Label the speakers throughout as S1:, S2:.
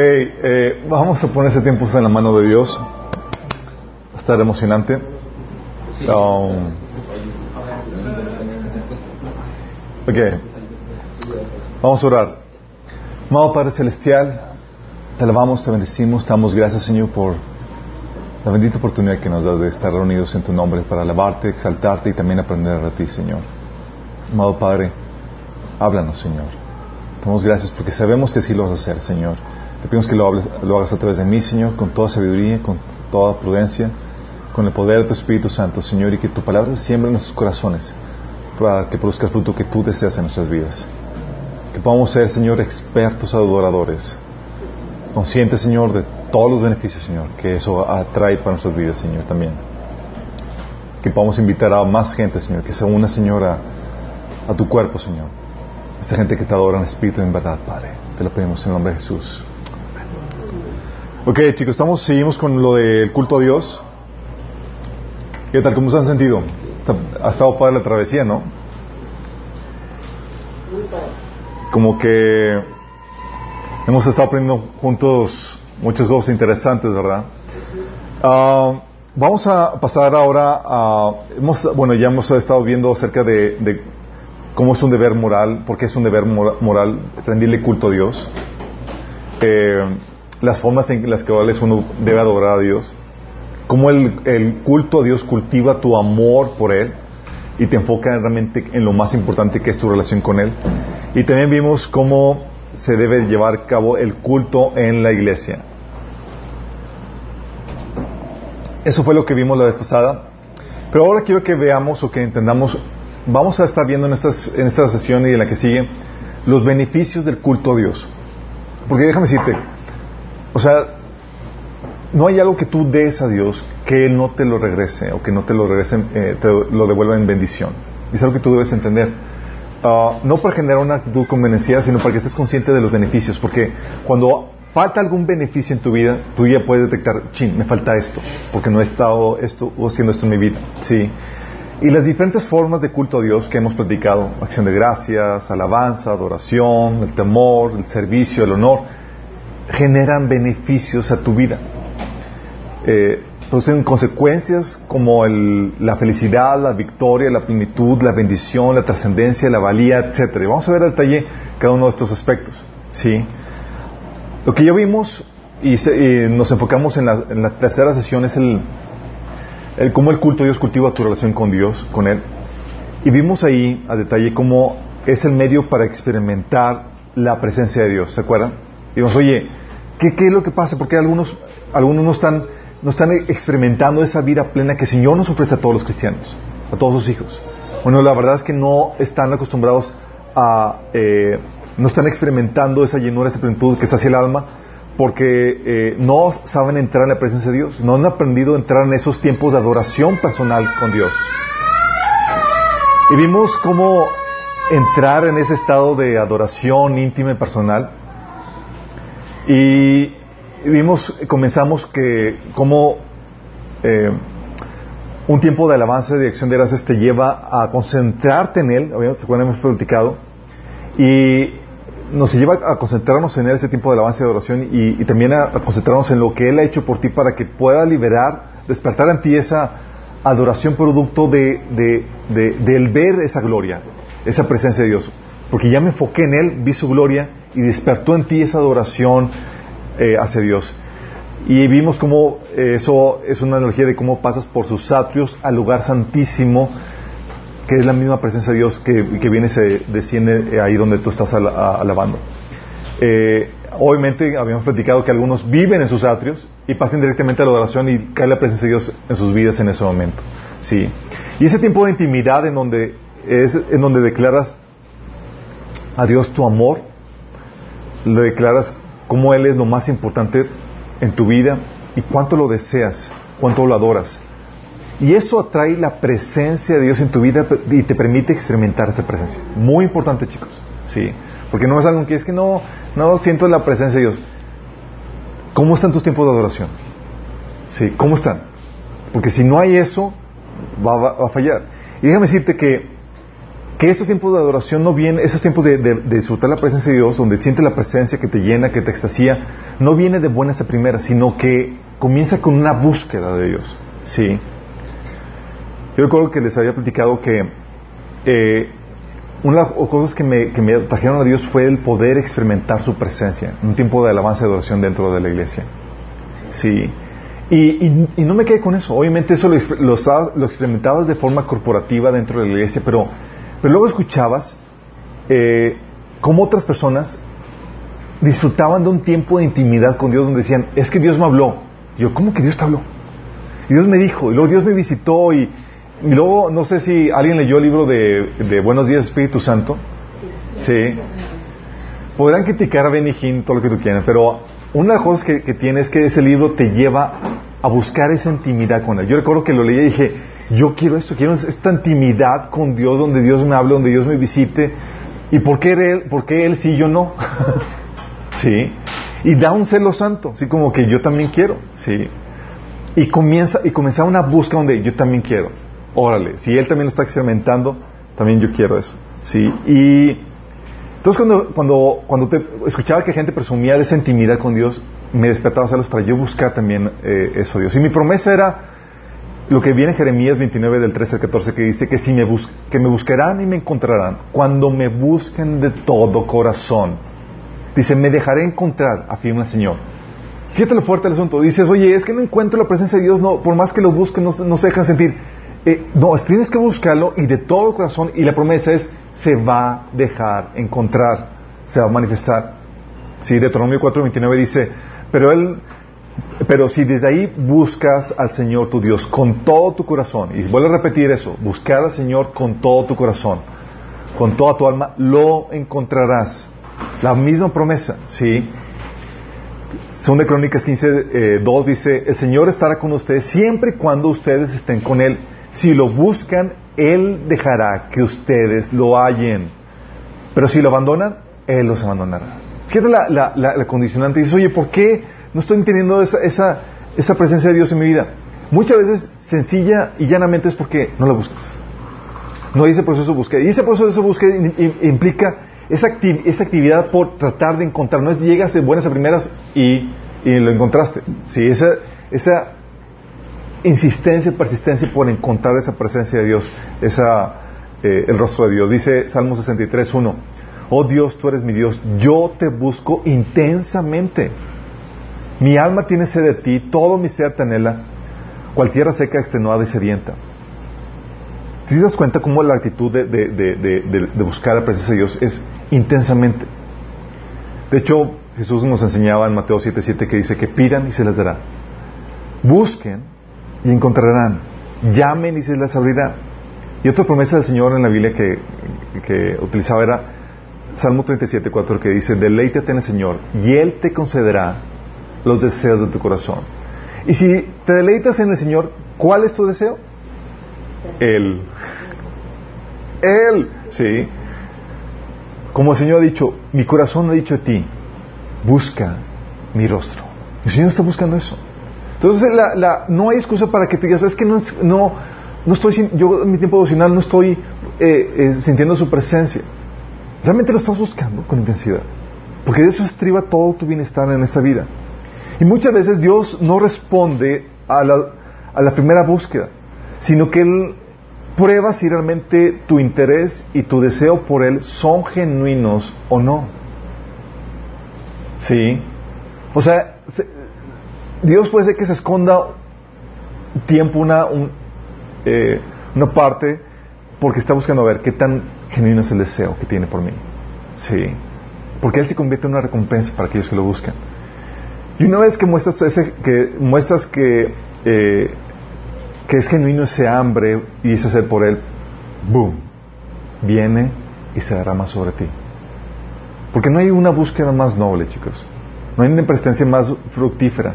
S1: Hey, eh, vamos a poner ese tiempo en la mano de Dios. Va a estar emocionante. Um, ok. Vamos a orar. Amado Padre Celestial, te alabamos, te bendecimos, te damos gracias, Señor, por la bendita oportunidad que nos das de estar reunidos en tu nombre para alabarte, exaltarte y también aprender de ti, Señor. Amado Padre, háblanos, Señor. Damos gracias porque sabemos que sí lo vas a hacer, Señor. Te pedimos que lo, hables, lo, hagas a través de mí, Señor, con toda sabiduría, con toda prudencia, con el poder de tu Espíritu Santo, Señor, y que tu palabra siembre en nuestros corazones para que produzca el fruto que tú deseas en nuestras vidas. Que podamos ser, Señor, expertos adoradores, conscientes, Señor, de todos los beneficios, Señor, que eso atrae para nuestras vidas, Señor, también. Que podamos invitar a más gente, Señor, que se una, Señor, a, a tu cuerpo, Señor. Esta gente que te adora en espíritu y en verdad, Padre. Te lo pedimos en el nombre de Jesús. Ok, chicos, estamos, seguimos con lo del culto a Dios. ¿Qué tal? ¿Cómo se han sentido? Ha estado padre la travesía, ¿no? Como que hemos estado aprendiendo juntos muchas cosas interesantes, ¿verdad? Uh, vamos a pasar ahora a... Hemos, bueno, ya hemos estado viendo acerca de, de cómo es un deber moral, por qué es un deber moral rendirle culto a Dios. Eh, las formas en las que uno debe adorar a Dios, cómo el, el, culto a Dios cultiva tu amor por Él y te enfoca realmente en lo más importante que es tu relación con Él. Y también vimos cómo se debe llevar a cabo el culto en la iglesia. Eso fue lo que vimos la vez pasada. Pero ahora quiero que veamos o que entendamos, vamos a estar viendo en, estas, en esta sesión y en la que sigue, los beneficios del culto a Dios. Porque déjame decirte, o sea, no hay algo que tú des a Dios que Él no te lo regrese o que no te lo regrese, eh, te lo devuelva en bendición. Es algo que tú debes entender. Uh, no para generar una actitud convenenciera, sino para que estés consciente de los beneficios. Porque cuando falta algún beneficio en tu vida, tú ya puedes detectar, chin, me falta esto, porque no he estado esto o haciendo esto en mi vida. Sí. Y las diferentes formas de culto a Dios que hemos platicado, acción de gracias, alabanza, adoración, el temor, el servicio, el honor, generan beneficios a tu vida. Eh, producen consecuencias como el, la felicidad, la victoria, la plenitud, la bendición, la trascendencia, la valía, etc. Vamos a ver a detalle cada uno de estos aspectos. ¿sí? Lo que ya vimos y, se, y nos enfocamos en la, tercera sesión es el, el cómo el culto de Dios cultiva tu relación con Dios, con Él. Y vimos ahí a detalle cómo es el medio para experimentar la presencia de Dios. ¿Se acuerdan? Digamos, oye, ¿qué, ¿qué, es lo que pasa? Porque algunos, algunos no están, no están experimentando esa vida plena que el Señor nos ofrece a todos los cristianos, a todos sus hijos. Bueno, la verdad es que no están acostumbrados a, eh, no están experimentando esa llenura, esa plenitud que es hacia el alma, porque eh, no saben entrar en la presencia de Dios, no han aprendido a entrar en esos tiempos de adoración personal con Dios. Y vimos cómo entrar en ese estado de adoración íntima y personal y vimos, comenzamos que como eh, un tiempo de alabanza y de acción de gracias te lleva a concentrarte en Él, ¿se acuerdan? Hemos platicado, y nos lleva a concentrarnos en Él ese tiempo de alabanza y de adoración y, también a, concentrarnos en lo que Él ha hecho por ti para que pueda liberar, despertar en ti esa adoración producto de, de, de, de el ver esa gloria, esa presencia de Dios. Porque ya me enfoqué en Él, vi su gloria y despertó en ti esa adoración eh, hacia Dios. Y vimos cómo eh, eso es una analogía de cómo pasas por sus atrios al lugar santísimo, que es la misma presencia de Dios que, que viene, se desciende ahí donde tú estás alabando. Eh, obviamente habíamos platicado que algunos viven en sus atrios y pasan directamente a la adoración y cae la presencia de Dios en sus vidas en ese momento. Sí. Y ese tiempo de intimidad en donde es en donde declaras a Dios tu amor, le declaras cómo Él es lo más importante en tu vida y cuánto lo deseas, cuánto lo adoras. Y eso atrae la presencia de Dios en tu vida y te permite experimentar esa presencia. Muy importante, chicos. Sí. Porque no es algo que es que no, no siento la presencia de Dios. ¿Cómo están tus tiempos de adoración? Sí, ¿cómo están? Porque si no hay eso, va, va, va a fallar. Y déjame decirte que que estos tiempos de adoración no vienen, esos tiempos de, disfrutar la presencia de Dios, donde sientes la presencia que te llena, que te extasía, no viene de buenas a primeras, sino que comienza con una búsqueda de Dios. Sí. Yo recuerdo que les había platicado que eh, una de las cosas que me, que trajeron a Dios fue el poder experimentar su presencia, un tiempo de alabanza y adoración dentro de la iglesia. Sí. Y, no me quedé con eso. Obviamente eso lo, lo, experimentabas de forma corporativa dentro de la iglesia, pero, pero luego escuchabas eh, cómo otras personas disfrutaban de un tiempo de intimidad con Dios donde decían, es que Dios me habló. Y yo, ¿cómo que Dios te habló? Y Dios me dijo, y luego Dios me visitó, y, luego no sé si alguien leyó el libro de, Buenos días Espíritu Santo. Sí. Podrán criticar a Benny Hinn, todo lo que tú quieras, pero una de las cosas que, tiene es que ese libro te lleva a buscar esa intimidad con Él. Yo recuerdo que lo leí y dije, yo quiero esto, quiero esta intimidad con Dios, donde Dios me hable, donde Dios me visite. ¿Y por qué Él, por qué él sí, yo no? ¿Sí? Y da un celo santo, así como que yo también quiero, ¿sí? Y comienza, y comienza una búsqueda donde yo también quiero. Órale, si Él también lo está experimentando, también yo quiero eso, ¿sí? Y entonces cuando, cuando, cuando te escuchaba que gente presumía de esa intimidad con Dios, me despertaba celos para yo buscar también eh, eso Dios. Y mi promesa era lo que viene en Jeremías 29 del 13 al 14 que dice que si me que me buscarán y me encontrarán cuando me busquen de todo corazón. Dice, me dejaré encontrar, afirma el Señor. Fíjate lo fuerte del asunto. Dices, oye, es que no encuentro la presencia de Dios, no, por más que lo busque, no, se dejan sentir. Eh, no, tienes que buscarlo y de todo corazón. Y la promesa es, se va a dejar encontrar, se va a manifestar. Sí, Deuteronomio 4:29 dice, pero él pero si desde ahí buscas al Señor tu Dios con todo tu corazón, y vuelvo a repetir eso, buscar al Señor con todo tu corazón, con toda tu alma, lo encontrarás. La misma promesa, ¿sí? De Crónicas 15, 2 eh, dice, el Señor estará con ustedes siempre y cuando ustedes estén con Él. Si lo buscan, Él dejará que ustedes lo hallen. Pero si lo abandonan, Él los abandonará. Fíjate la, condicionante. Dices, oye, ¿por qué no estoy entendiendo esa, esa, esa, presencia de Dios en mi vida? Muchas veces, sencilla y llanamente, es porque no la buscas. No hay ese proceso de búsqueda. Y ese proceso de búsqueda implica esa, esa, actividad por tratar de encontrar. No es llegas de buenas a primeras y, y lo encontraste. Sí, esa, esa insistencia y persistencia por encontrar esa presencia de Dios, esa, eh, el rostro de Dios. Dice Salmo 63, 1. Oh Dios, tú eres mi Dios, yo te busco intensamente. Mi alma tiene sed de ti, todo mi ser te anhela, cual seca, extenuada y sedienta. ¿Te das cuenta cómo la actitud de, buscar la presencia de Dios es intensamente? De hecho, Jesús nos enseñaba en Mateo 7:7 que dice que pidan y se les dará. Busquen y encontrarán. Llamen y se les abrirá. Y otra promesa del Señor en la Biblia que, que utilizaba era Salmo 37, 4, que dice, deleítate en el Señor y Él te concederá los deseos de tu corazón. Y si te deleitas en el Señor, ¿cuál es tu deseo? Él. Él, sí. Como el Señor ha dicho, mi corazón ha dicho a ti, busca mi rostro. El Señor está buscando eso. Entonces, la, no hay excusa para que te digas, es que no, no, no estoy, yo en mi tiempo devocional no estoy eh, eh, sintiendo su presencia. Realmente lo estás buscando con intensidad. Porque de eso estriba todo tu bienestar en esta vida. Y muchas veces Dios no responde a la, a la primera búsqueda, sino que Él prueba si realmente tu interés y tu deseo por Él son genuinos o no. ¿Sí? O sea, Dios puede ser que se esconda tiempo, una, eh, una parte, porque está buscando ver qué tan genuino es el deseo que tiene por mí. Sí. Porque Él se convierte en una recompensa para aquellos que lo buscan. Y una vez que muestras, que, muestras que, eh, que es genuino ese hambre y ese ser por Él, ¡boom! Viene y se derrama sobre ti. Porque no hay una búsqueda más noble, chicos. No hay una presencia más fructífera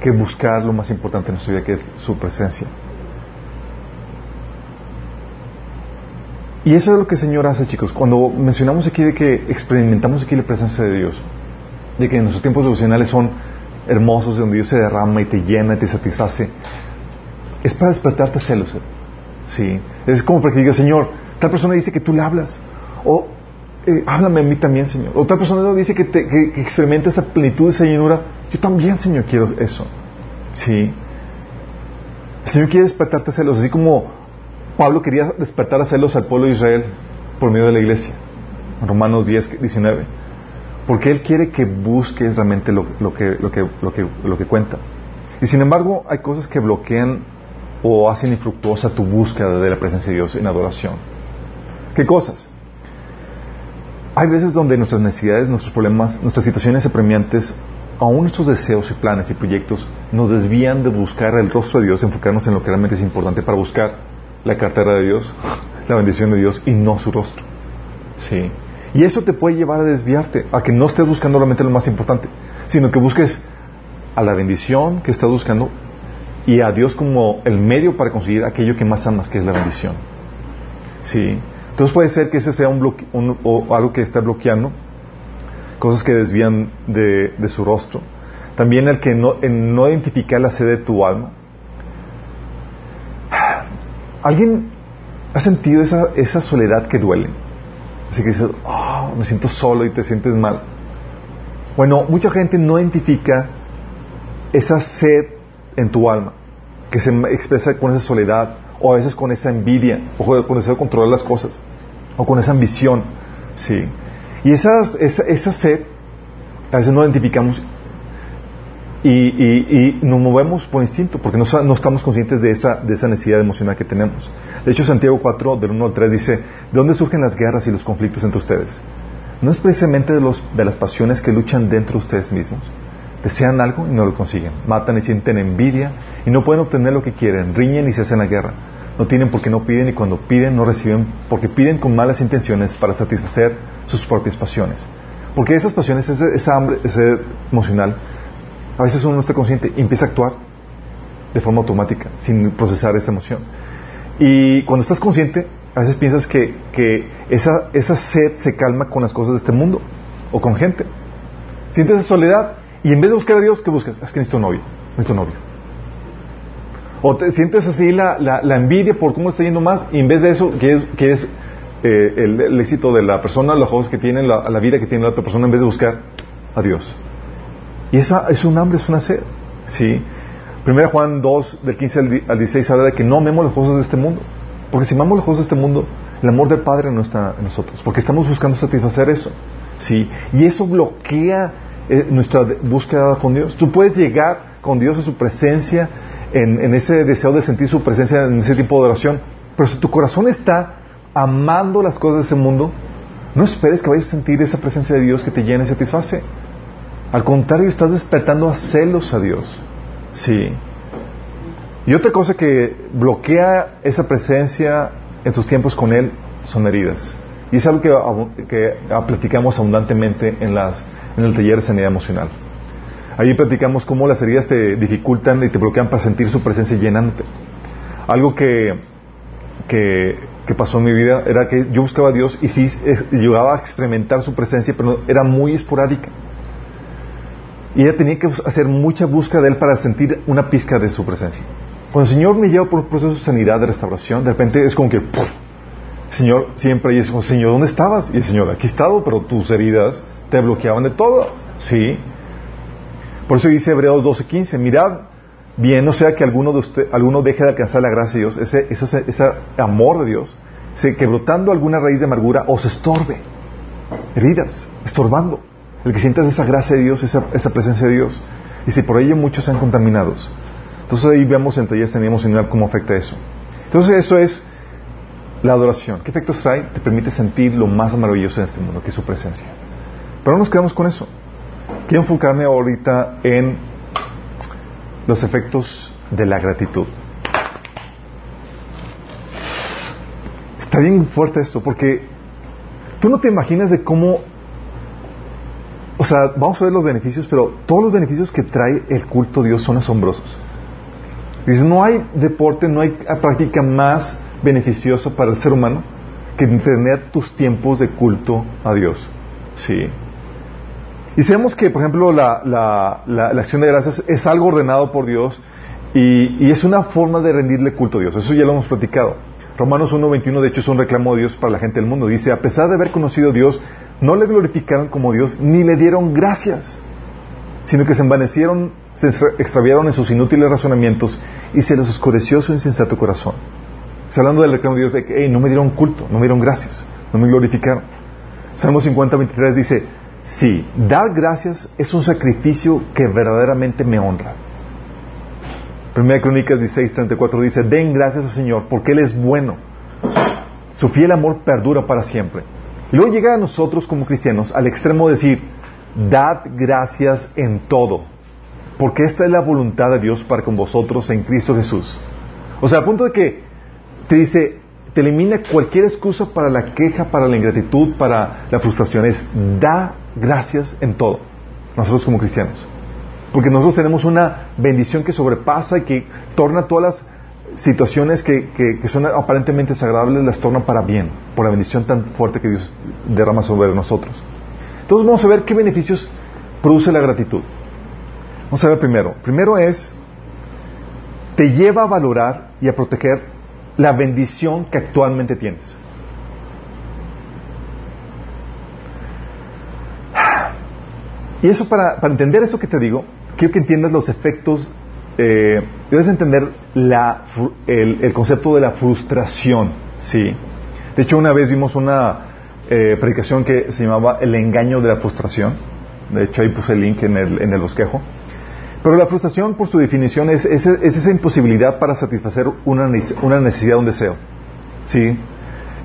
S1: que buscar lo más importante en nuestra vida, que es su presencia. Y eso es lo que el Señor hace, chicos. Cuando mencionamos aquí de que experimentamos aquí la presencia de Dios, de que nuestros tiempos devocionales son hermosos, donde Dios se derrama y te llena y te satisface, es para despertarte celos. ¿sí? Es como para que digas, Señor, Tal persona dice que tú le hablas. O eh, háblame a mí también, Señor. Otra persona dice que, te, experimenta esa plenitud, esa llenura. Yo también, Señor, quiero eso. Sí. El Señor quiere despertarte celos, así como Pablo quería despertar a celos al pueblo de Israel por medio de la iglesia. Romanos 10, 19. Porque Él quiere que busques realmente lo, que, lo, que, lo, que, lo que cuenta. Y sin embargo, hay cosas que bloquean o hacen infructuosa tu búsqueda de la presencia de Dios en adoración. ¿Qué cosas? Hay veces donde nuestras necesidades, nuestros problemas, nuestras situaciones apremiantes, aún nuestros deseos y planes y proyectos, nos desvían de buscar el rostro de Dios, enfocarnos en lo que realmente es importante para buscar la cartera de Dios, la bendición de Dios y no su rostro. Sí. Y eso te puede llevar a desviarte, a que no estés buscando realmente lo más importante, sino que busques a la bendición que estás buscando y a Dios como el medio para conseguir aquello que más amas, que es la bendición. Sí. Entonces puede ser que ese sea un, o algo que está bloqueando, cosas que desvían de, su rostro. También el que no, no identificar la sed de tu alma. ¿Alguien ha sentido esa, esa soledad que duele? Así que dices, oh, me siento solo y te sientes mal. Bueno, mucha gente no identifica esa sed en tu alma, que se expresa con esa soledad, o a veces con esa envidia, o con de controlar las cosas, o con esa ambición, ¿sí? Y esas, esa, sed, a veces no identificamos y, nos movemos por instinto, porque no, estamos conscientes de esa, esa necesidad emocional que tenemos. De hecho, Santiago 4, del 1 al 3 dice, ¿de dónde surgen las guerras y los conflictos entre ustedes? ¿No es precisamente de, las pasiones que luchan dentro de ustedes mismos? Desean algo y no lo consiguen. Matan y sienten envidia y no pueden obtener lo que quieren. Riñen y se hacen la guerra. No tienen porque no piden y cuando piden no reciben porque piden con malas intenciones para satisfacer sus propias pasiones. Porque esas pasiones, esa hambre ese emocional, a veces uno no está consciente y empieza a actuar de forma automática, sin procesar esa emoción. Y cuando estás consciente, a veces piensas que, que esa, esa sed se calma con las cosas de este mundo o con gente. Sientes esa soledad y en vez de buscar a Dios, ¿qué buscas? Es que necesito novio, necesito novio. O te sientes así la, la, envidia por cómo está yendo más y en vez de eso, que es, eh, el, éxito de la persona, los ojos que tiene, la, vida que tiene la otra persona, en vez de buscar a Dios. Y esa es un hambre, es una sed. ¿sí? Primera Juan 2, del 15 al 16, habla de que no amemos las cosas de este mundo. Porque si amamos las cosas de este mundo, el amor del Padre no está en nosotros. Porque estamos buscando satisfacer eso. ¿sí? Y eso bloquea eh, nuestra búsqueda con Dios. Tú puedes llegar con Dios a su presencia, en, ese deseo de sentir su presencia, en ese tipo de oración. Pero si tu corazón está amando las cosas de ese mundo, no esperes que vayas a sentir esa presencia de Dios que te llena y satisface. Al contrario, estás despertando a celos a Dios. Sí. Y otra cosa que bloquea esa presencia en tus tiempos con Él son heridas. Y es algo que, que platicamos abundantemente en las en el taller de sanidad emocional. Allí platicamos cómo las heridas te dificultan y te bloquean para sentir su presencia llenante. Algo que, que, pasó en mi vida era que yo buscaba a Dios y sí llegaba a experimentar su presencia, pero era muy esporádica. Y ella tenía que hacer mucha búsqueda de Él para sentir una pizca de su presencia. Cuando el Señor me lleva por un proceso de sanidad, de restauración, de repente es como que, ¡puf! El Señor siempre dice, Señor, ¿dónde estabas? Y el Señor, aquí he estado, pero tus heridas te bloqueaban de todo. Sí. Por eso dice Hebreos 12:15, mirad bien, no sea que alguno, de usted, alguno deje de alcanzar la gracia de Dios, ese, ese, amor de Dios, que brotando alguna raíz de amargura os estorbe. Heridas, estorbando. El que sientas esa gracia de Dios, esa, esa presencia de Dios. Y si por ello muchos sean contaminados. Entonces ahí vemos entre ellas tenemos señal cómo afecta eso. Entonces eso es la adoración. ¿Qué efectos trae? Te permite sentir lo más maravilloso en este mundo, que es su presencia. Pero no nos quedamos con eso. Quiero enfocarme ahorita en los efectos de la gratitud. Está bien fuerte esto, porque tú no te imaginas de cómo, o sea, vamos a ver los beneficios, pero todos los beneficios que trae el culto a Dios son asombrosos. Dice, no hay deporte, no hay práctica más beneficiosa para el ser humano que tener tus tiempos de culto a Dios. Sí. Y sabemos que, por ejemplo, la, acción de gracias es algo ordenado por Dios y, es una forma de rendirle culto a Dios. Eso ya lo hemos platicado. Romanos 1.21 de hecho es un reclamo de Dios para la gente del mundo. Dice, a pesar de haber conocido a Dios, no le glorificaron como Dios ni le dieron gracias, sino que se envanecieron, se extraviaron en sus inútiles razonamientos y se les oscureció su insensato corazón. Está hablando del reclamo de Dios de que no me dieron culto, no me dieron gracias, no me glorificaron. Salmo 50.23 dice, sí, dar gracias es un sacrificio que verdaderamente me honra. Primera Crónicas 16.34 dice, den gracias al Señor porque Él es bueno. Su fiel amor perdura para siempre. Y luego llega a nosotros como cristianos al extremo de decir, dad gracias en todo, porque esta es la voluntad de Dios para con vosotros en Cristo Jesús. O sea, a punto de que te dice, te elimina cualquier excusa para la queja, para la ingratitud, para la frustración. Es da gracias en todo, nosotros como cristianos. Porque nosotros tenemos una bendición que sobrepasa y que torna todas las situaciones que, que, son aparentemente desagradables, las torna para bien, por la bendición tan fuerte que Dios derrama sobre nosotros. Entonces vamos a ver qué beneficios produce la gratitud. Vamos a ver primero. Primero es, te lleva a valorar y a proteger la bendición que actualmente tienes. Y eso para, entender eso que te digo, quiero que entiendas los efectos, eh, debes entender el, concepto de la frustración, ¿sí? De hecho, una vez vimos una eh, predicación que se llamaba El engaño de la frustración. De hecho, ahí puse el link en el, en bosquejo. Pero la frustración, por su definición, es, esa imposibilidad para satisfacer una, necesidad, un deseo. ¿Sí?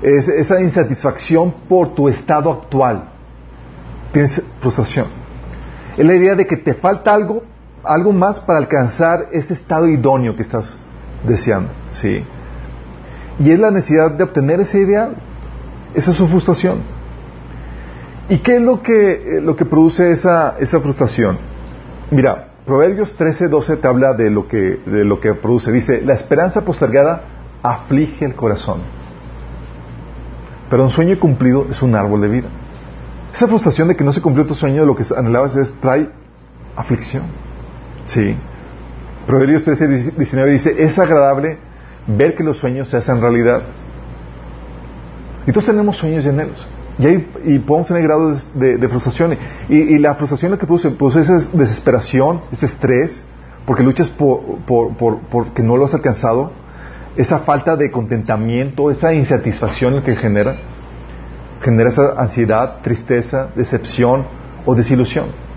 S1: Es esa insatisfacción por tu estado actual. Tienes frustración. Es la idea de que te falta algo, algo más para alcanzar ese estado idóneo que estás deseando. ¿Sí? Y es la necesidad de obtener ese ideal. Esa es su frustración. ¿Y qué es lo que, eh, lo que produce esa, esa frustración? Mira, Proverbios 13, 12 te habla de lo, que, de lo que produce. Dice, la esperanza postergada aflige el corazón. Pero un sueño cumplido es un árbol de vida. Esa frustración de que no se cumplió tu sueño, lo que anhelabas es, trae aflicción. Sí. Proverbios 13, 19 dice, es agradable ver que los sueños se hacen realidad. Y todos tenemos sueños y anhelos. Y, podemos tener grados de, frustración. Y, la frustración lo que produce, produce esa desesperación, ese estrés, porque luchas por, porque no lo has alcanzado, esa falta de contentamiento, esa insatisfacción que genera, genera esa ansiedad, tristeza, decepción o desilusión.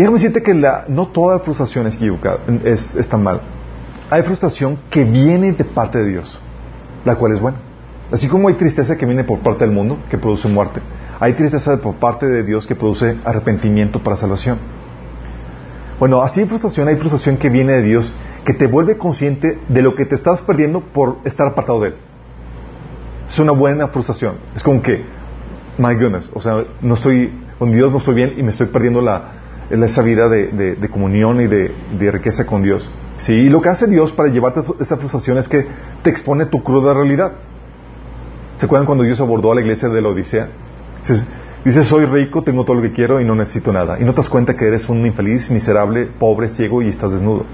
S1: Déjame decirte que la, no toda frustración es, es, es tan mal. Hay frustración que viene de parte de Dios, la cual es buena. Así como hay tristeza que viene por parte del mundo, que produce muerte, hay tristeza por parte de Dios que produce arrepentimiento para salvación. Bueno, así hay frustración, hay frustración que viene de Dios, que te vuelve consciente de lo que te estás perdiendo por estar apartado de Él. Es una buena frustración. Es como que, my goodness, o sea, no estoy, con Dios no estoy bien y me estoy perdiendo la, esa vida de, comunión y de, riqueza con Dios. Sí, y lo que hace Dios para llevarte esa frustración es que te expone tu cruda realidad. ¿Se acuerdan cuando Dios abordó a la iglesia de la Odisea? Dice, soy rico, tengo todo lo que quiero y no necesito nada. Y no te das cuenta que eres un infeliz, miserable, pobre, ciego y estás desnudo.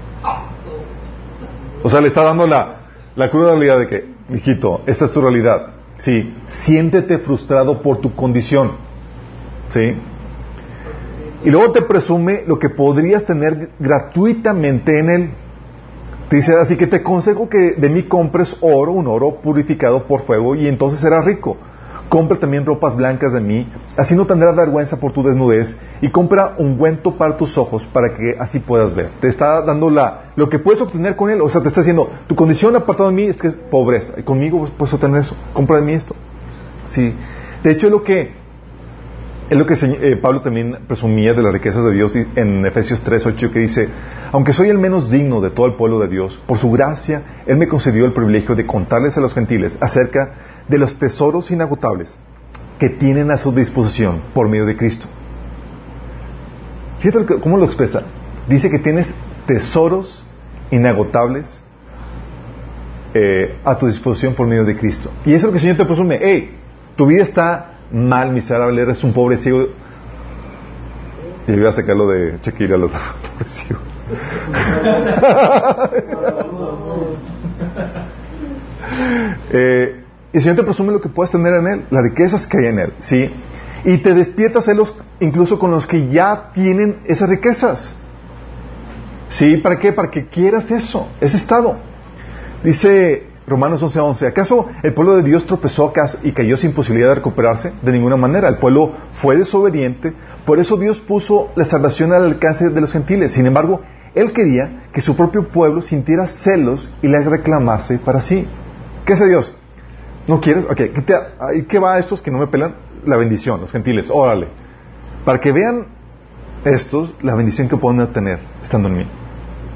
S1: O sea, le está dando la, la cruda realidad de que, hijito, esta es tu realidad. Sí, siéntete frustrado por tu condición. ¿Sí? Y luego te presume lo que podrías tener gratuitamente en él. Dice, así que te aconsejo que de mí compres oro, un oro purificado por fuego, y entonces serás rico. Compra también ropas blancas de mí, así no tendrás vergüenza por tu desnudez, y compra ungüento para tus ojos, para que así puedas ver. Te está dando la, lo que puedes obtener con él, o sea, te está diciendo, tu condición apartada de mí es que es pobreza, y conmigo puedes obtener eso, compra de mí esto. Sí. De hecho, lo que es lo que eh, Pablo también presumía de las riquezas de Dios en Efesios 3.8 que dice, aunque soy el menos digno de todo el pueblo de Dios, por su gracia Él me concedió el privilegio de contarles a los gentiles acerca de los tesoros inagotables que tienen a su disposición por medio de Cristo. Fíjate cómo lo expresa. Dice que tienes tesoros inagotables eh, a tu disposición por medio de Cristo. Y eso es lo que el Señor te presume. Hey, tu vida está mal, miserable, eres un pobre ciego. Y voy a sacarlo de Shakira, lo pobre ciego. Eh, el Señor te presume lo que puedes tener en Él, las riquezas que hay en Él, ¿sí? Y te despierta celos incluso con los que ya tienen esas riquezas. ¿Sí? ¿Para qué? Para que quieras eso, ese estado. Dice Romanos 11:11, 11, ¿acaso el pueblo de Dios tropezó y cayó sin posibilidad de recuperarse? De ninguna manera, el pueblo fue desobediente, por eso Dios puso la salvación al alcance de los gentiles. Sin embargo, Él quería que su propio pueblo sintiera celos y la reclamase para sí. ¿Qué hace Dios? ¿No quieres? Ok, ¿qué, ¿qué va a estos que no me pelan? La bendición, los gentiles, órale. Para que vean estos la bendición que pueden tener estando en mí.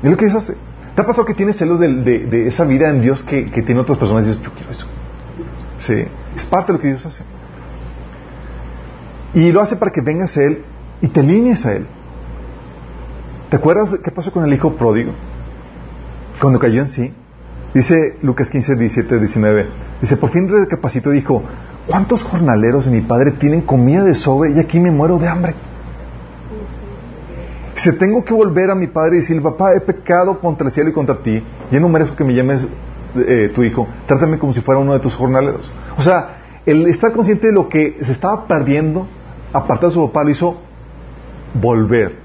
S1: Y lo que Dios. ¿Te ha pasado que tienes celos de, esa vida en Dios que, que tiene otras personas y dices, yo quiero eso? Sí, es parte de lo que Dios hace. Y lo hace para que vengas a Él y te alinees a Él. ¿Te acuerdas qué pasó con el hijo pródigo? Cuando cayó en sí. Dice Lucas 15, 17, 19. Dice, por fin recapacitó y dijo, ¿cuántos jornaleros de mi padre tienen comida de sobre y aquí me muero de hambre? Si tengo que volver a mi padre y decirle, papá, he pecado contra el cielo y contra ti, ya no merezco que me llames eh, tu hijo, trátame como si fuera uno de tus jornaleros. O sea, el estar consciente de lo que se estaba perdiendo, aparte de su papá, lo hizo volver.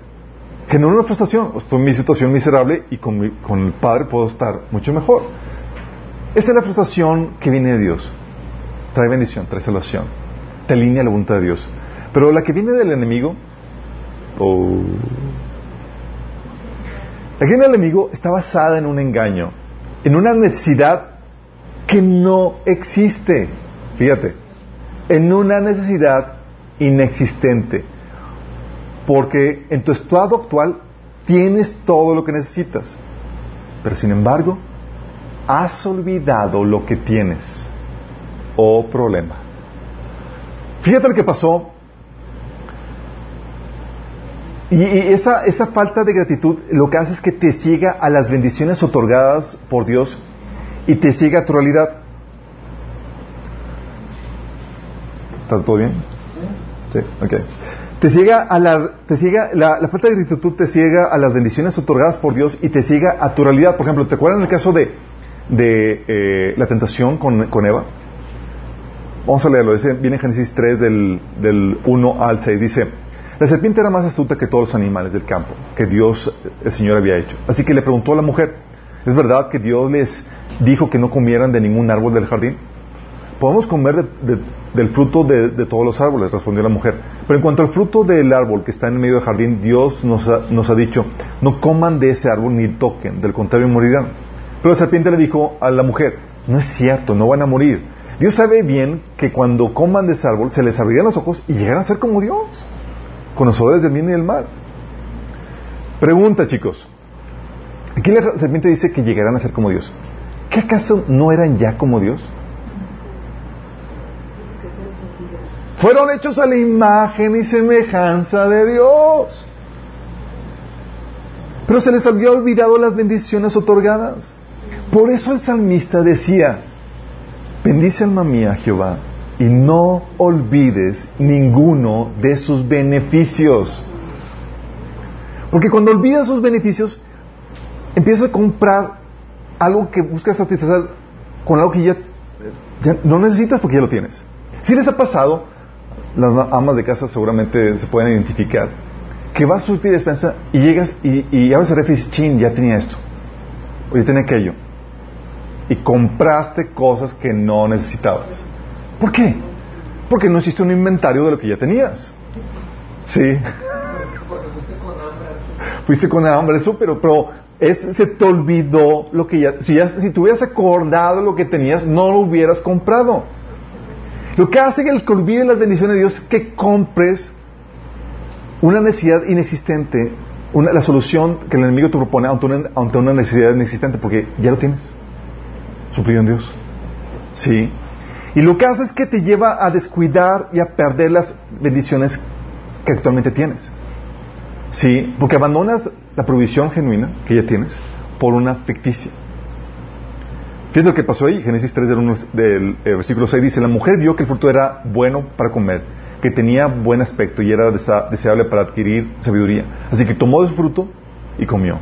S1: Generó una frustración. Estoy en mi situación miserable y con, con el padre puedo estar mucho mejor. Esa es la frustración que viene de Dios. Trae bendición, trae salvación. Te alinea la voluntad de Dios. Pero la que viene del enemigo Oh. La guerra del enemigo está basada en un engaño, en una necesidad que no existe. Fíjate, en una necesidad inexistente. Porque en tu estado actual tienes todo lo que necesitas. Pero sin embargo, has olvidado lo que tienes. Oh problema. Fíjate lo que pasó y, esa, esa falta de gratitud lo que hace es que te ciega a las bendiciones otorgadas por Dios y te ciega a tu realidad. ¿Está todo bien? Sí, ok. Te ciega a la, te ciega, la, falta de gratitud te ciega a las bendiciones otorgadas por Dios y te ciega a tu realidad. Por ejemplo, ¿te acuerdas en el caso de, de eh, la tentación con, con, Eva? Vamos a leerlo, viene en Génesis 3 del, del 1 al 6. Dice, la serpiente era más astuta que todos los animales del campo que Dios, el Señor, había hecho. Así que le preguntó a la mujer, ¿es verdad que Dios les dijo que no comieran de ningún árbol del jardín? Podemos comer del fruto de, todos los árboles, respondió la mujer. Pero en cuanto al fruto del árbol que está en medio del jardín, Dios nos ha, nos ha dicho, no coman de ese árbol ni toquen, del contrario morirán. Pero la serpiente le dijo a la mujer, no es cierto, no van a morir. Dios sabe bien que cuando coman de ese árbol se les abrirán los ojos y llegarán a ser como Dios conocedores del bien y del mal. Pregunta, chicos. Aquí la serpiente dice que llegarán a ser como Dios. ¿Qué acaso no eran ya como Dios? Fueron hechos a la imagen y semejanza de Dios. Pero se les había olvidado las bendiciones otorgadas. Por eso el salmista decía, bendice alma mía Jehová y no olvides ninguno de sus beneficios. Porque cuando olvidas sus beneficios, empiezas a comprar algo que buscas satisfacer con algo que ya, no necesitas porque ya lo tienes. Si les ha pasado, las amas de casa seguramente se pueden identificar, que vas a surtir despensa y llegas y, y abres el refri chin, ya tenía esto, o ya tenía aquello. Y compraste cosas que no necesitabas. ¿Por qué? Porque no existe un inventario de lo que ya tenías. Sí. Fuiste con hambre, eso, pero, pero es, se te olvidó lo que ya si, ya, si te hubieras acordado lo que tenías, no lo hubieras comprado. Lo que hace que el que olvide las bendiciones de Dios es que compres una necesidad inexistente, una, la solución que el enemigo te propone ante una, ante una necesidad inexistente, porque ya lo tienes. Suplido en Dios. Sí. Y lo que hace es que te lleva a descuidar y a perder las bendiciones que actualmente tienes. ¿Sí? Porque abandonas la provisión genuina que ya tienes por una ficticia. Fíjate lo que pasó ahí, Génesis 3 del, eh, versículo 6 dice, la mujer vio que el fruto era bueno para comer, que tenía buen aspecto y era deseable para adquirir sabiduría. Así que tomó de su fruto y comió.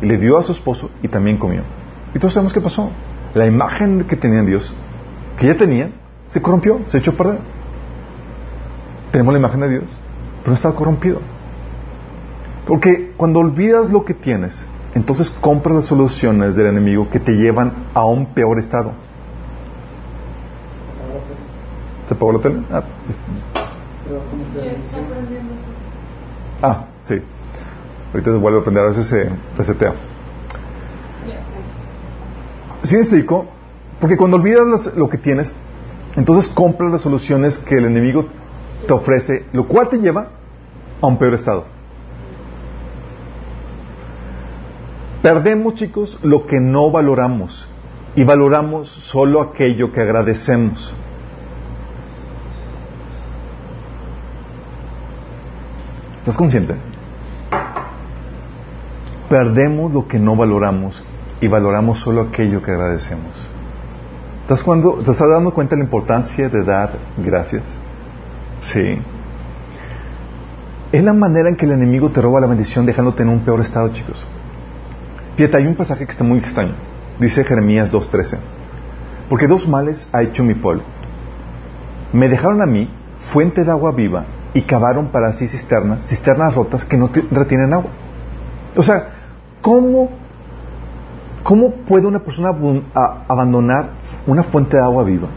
S1: Y le dio a su esposo y también comió. Y todos sabemos qué pasó. la imagen que tenían Dios, que ya tenían, se corrompió, se echó a perder. Tenemos la imagen de Dios, pero no estaba corrompido. Porque cuando olvidas lo que tienes, entonces compras las soluciones del enemigo que te llevan a un peor estado. ¿Se apagó la tele? Ah, ah sí. Ahorita se vuelve a prender, a veces se resetea. ¿Sí me explico? Porque cuando olvidas lo que tienes, entonces compras las soluciones que el enemigo te ofrece, lo cual te lleva a un peor estado. Perdemos, chicos, lo que no valoramos y valoramos solo aquello que agradecemos. ¿Estás consciente? Perdemos lo que no valoramos y valoramos solo aquello que agradecemos. ¿Estás, cuando, ¿Te estás dando cuenta de la importancia de dar gracias? Sí. Es la manera en que el enemigo te roba la bendición dejándote en un peor estado, chicos. Fíjate, hay un pasaje que está muy extraño. Dice Jeremías 2.13. Porque dos males ha hecho mi pueblo. Me dejaron a mí fuente de agua viva y cavaron para sí cisternas, cisternas rotas que no retienen agua. O sea, ¿cómo, cómo puede una persona abandonar una fuente de agua viva,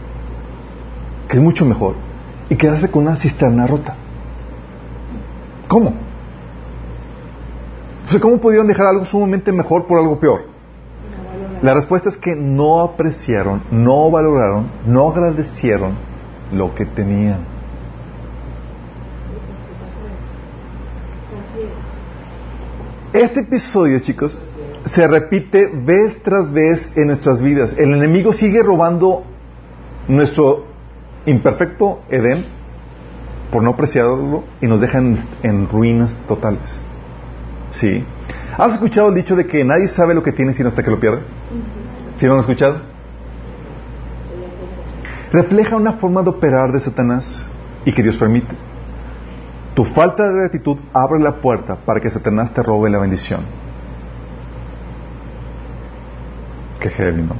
S1: que es mucho mejor, y quedarse con una cisterna rota? ¿Cómo? O ¿cómo pudieron dejar algo sumamente mejor por algo peor? La respuesta es que no apreciaron, no valoraron, no agradecieron lo que tenían. Este episodio, chicos, se repite vez tras vez en nuestras vidas. El enemigo sigue robando nuestro imperfecto Edén por no apreciarlo y nos deja en, ruinas totales. ¿Sí? ¿Has escuchado el dicho de que nadie sabe lo que tiene sino hasta que lo pierde? ¿Sí lo han escuchado? Refleja una forma de operar de Satanás y que Dios permite. Tu falta de gratitud abre la puerta para que Satanás te robe la bendición. Qué heavy, ¿no?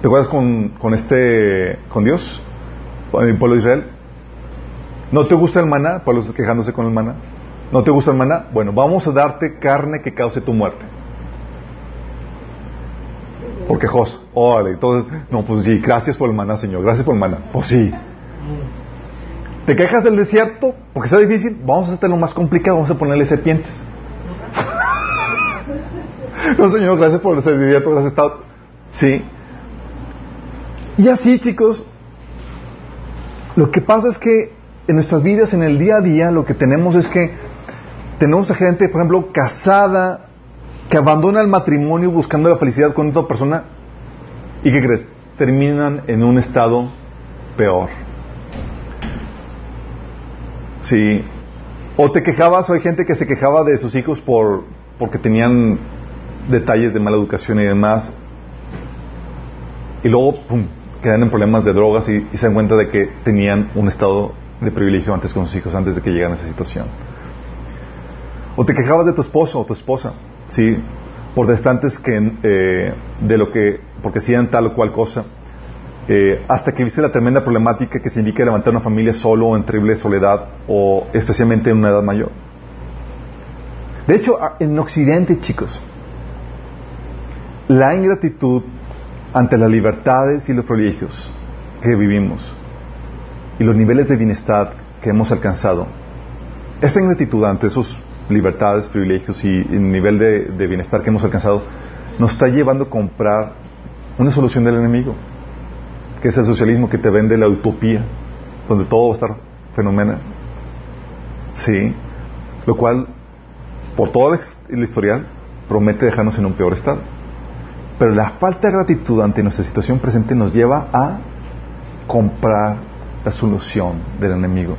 S1: ¿Te acuerdas con, con este, con Dios? Con el pueblo de Israel. ¿No te gusta el maná? Pablo quejándose con el maná. ¿No te gusta el maná? Bueno, vamos a darte carne que cause tu muerte. Porque Jos, órale, entonces, no, pues sí, gracias por el maná, Señor, gracias por el maná. Pues sí. ¿Te quejas del desierto? Porque está difícil. Vamos a hacerlo más complicado. Vamos a ponerle serpientes. no, Señor, gracias por el desierto. Gracias, estado. Sí. Y así, chicos, lo que pasa es que en nuestras vidas, en el día a día, lo que tenemos es que tenemos a gente, por ejemplo, casada, que abandona el matrimonio buscando la felicidad con otra persona. ¿Y qué crees? Terminan en un estado peor. Sí. O te quejabas, o hay gente que se quejaba de sus hijos por, porque tenían detalles de mala educación y demás. Y luego, pum, quedan en problemas de drogas y, se dan cuenta de que tenían un estado de privilegio antes con sus hijos, antes de que llegaran a esa situación. O te quejabas de tu esposo o tu esposa, ¿sí? Por destantes que, eh, de lo que, porque hacían tal o cual cosa. Eh, hasta que viste la tremenda problemática que significa levantar una familia solo en terrible soledad o especialmente en una edad mayor. De hecho, en Occidente, chicos, la ingratitud ante las libertades y los privilegios que vivimos y los niveles de bienestar que hemos alcanzado, esa ingratitud ante esos libertades, privilegios y el nivel de, de bienestar que hemos alcanzado nos está llevando a comprar una solución del enemigo que es el socialismo que te vende la utopía, donde todo va a estar fenomenal. Sí, lo cual, por toda la historial, promete dejarnos en un peor estado. Pero la falta de gratitud ante nuestra situación presente nos lleva a comprar la solución del enemigo.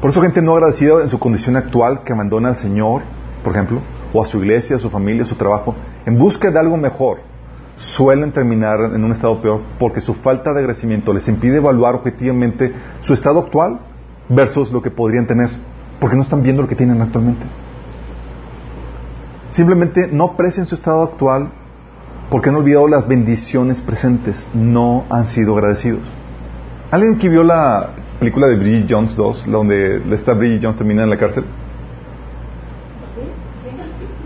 S1: Por eso gente no agradecida en su condición actual que abandona al Señor, por ejemplo, o a su iglesia, a su familia, a su trabajo, en busca de algo mejor suelen terminar en un estado peor porque su falta de agradecimiento les impide evaluar objetivamente su estado actual versus lo que podrían tener, porque no están viendo lo que tienen actualmente. Simplemente no aprecian su estado actual porque han olvidado las bendiciones presentes, no han sido agradecidos. ¿Alguien que vio la película de Bridget Jones 2, donde esta Bridget Jones termina en la cárcel?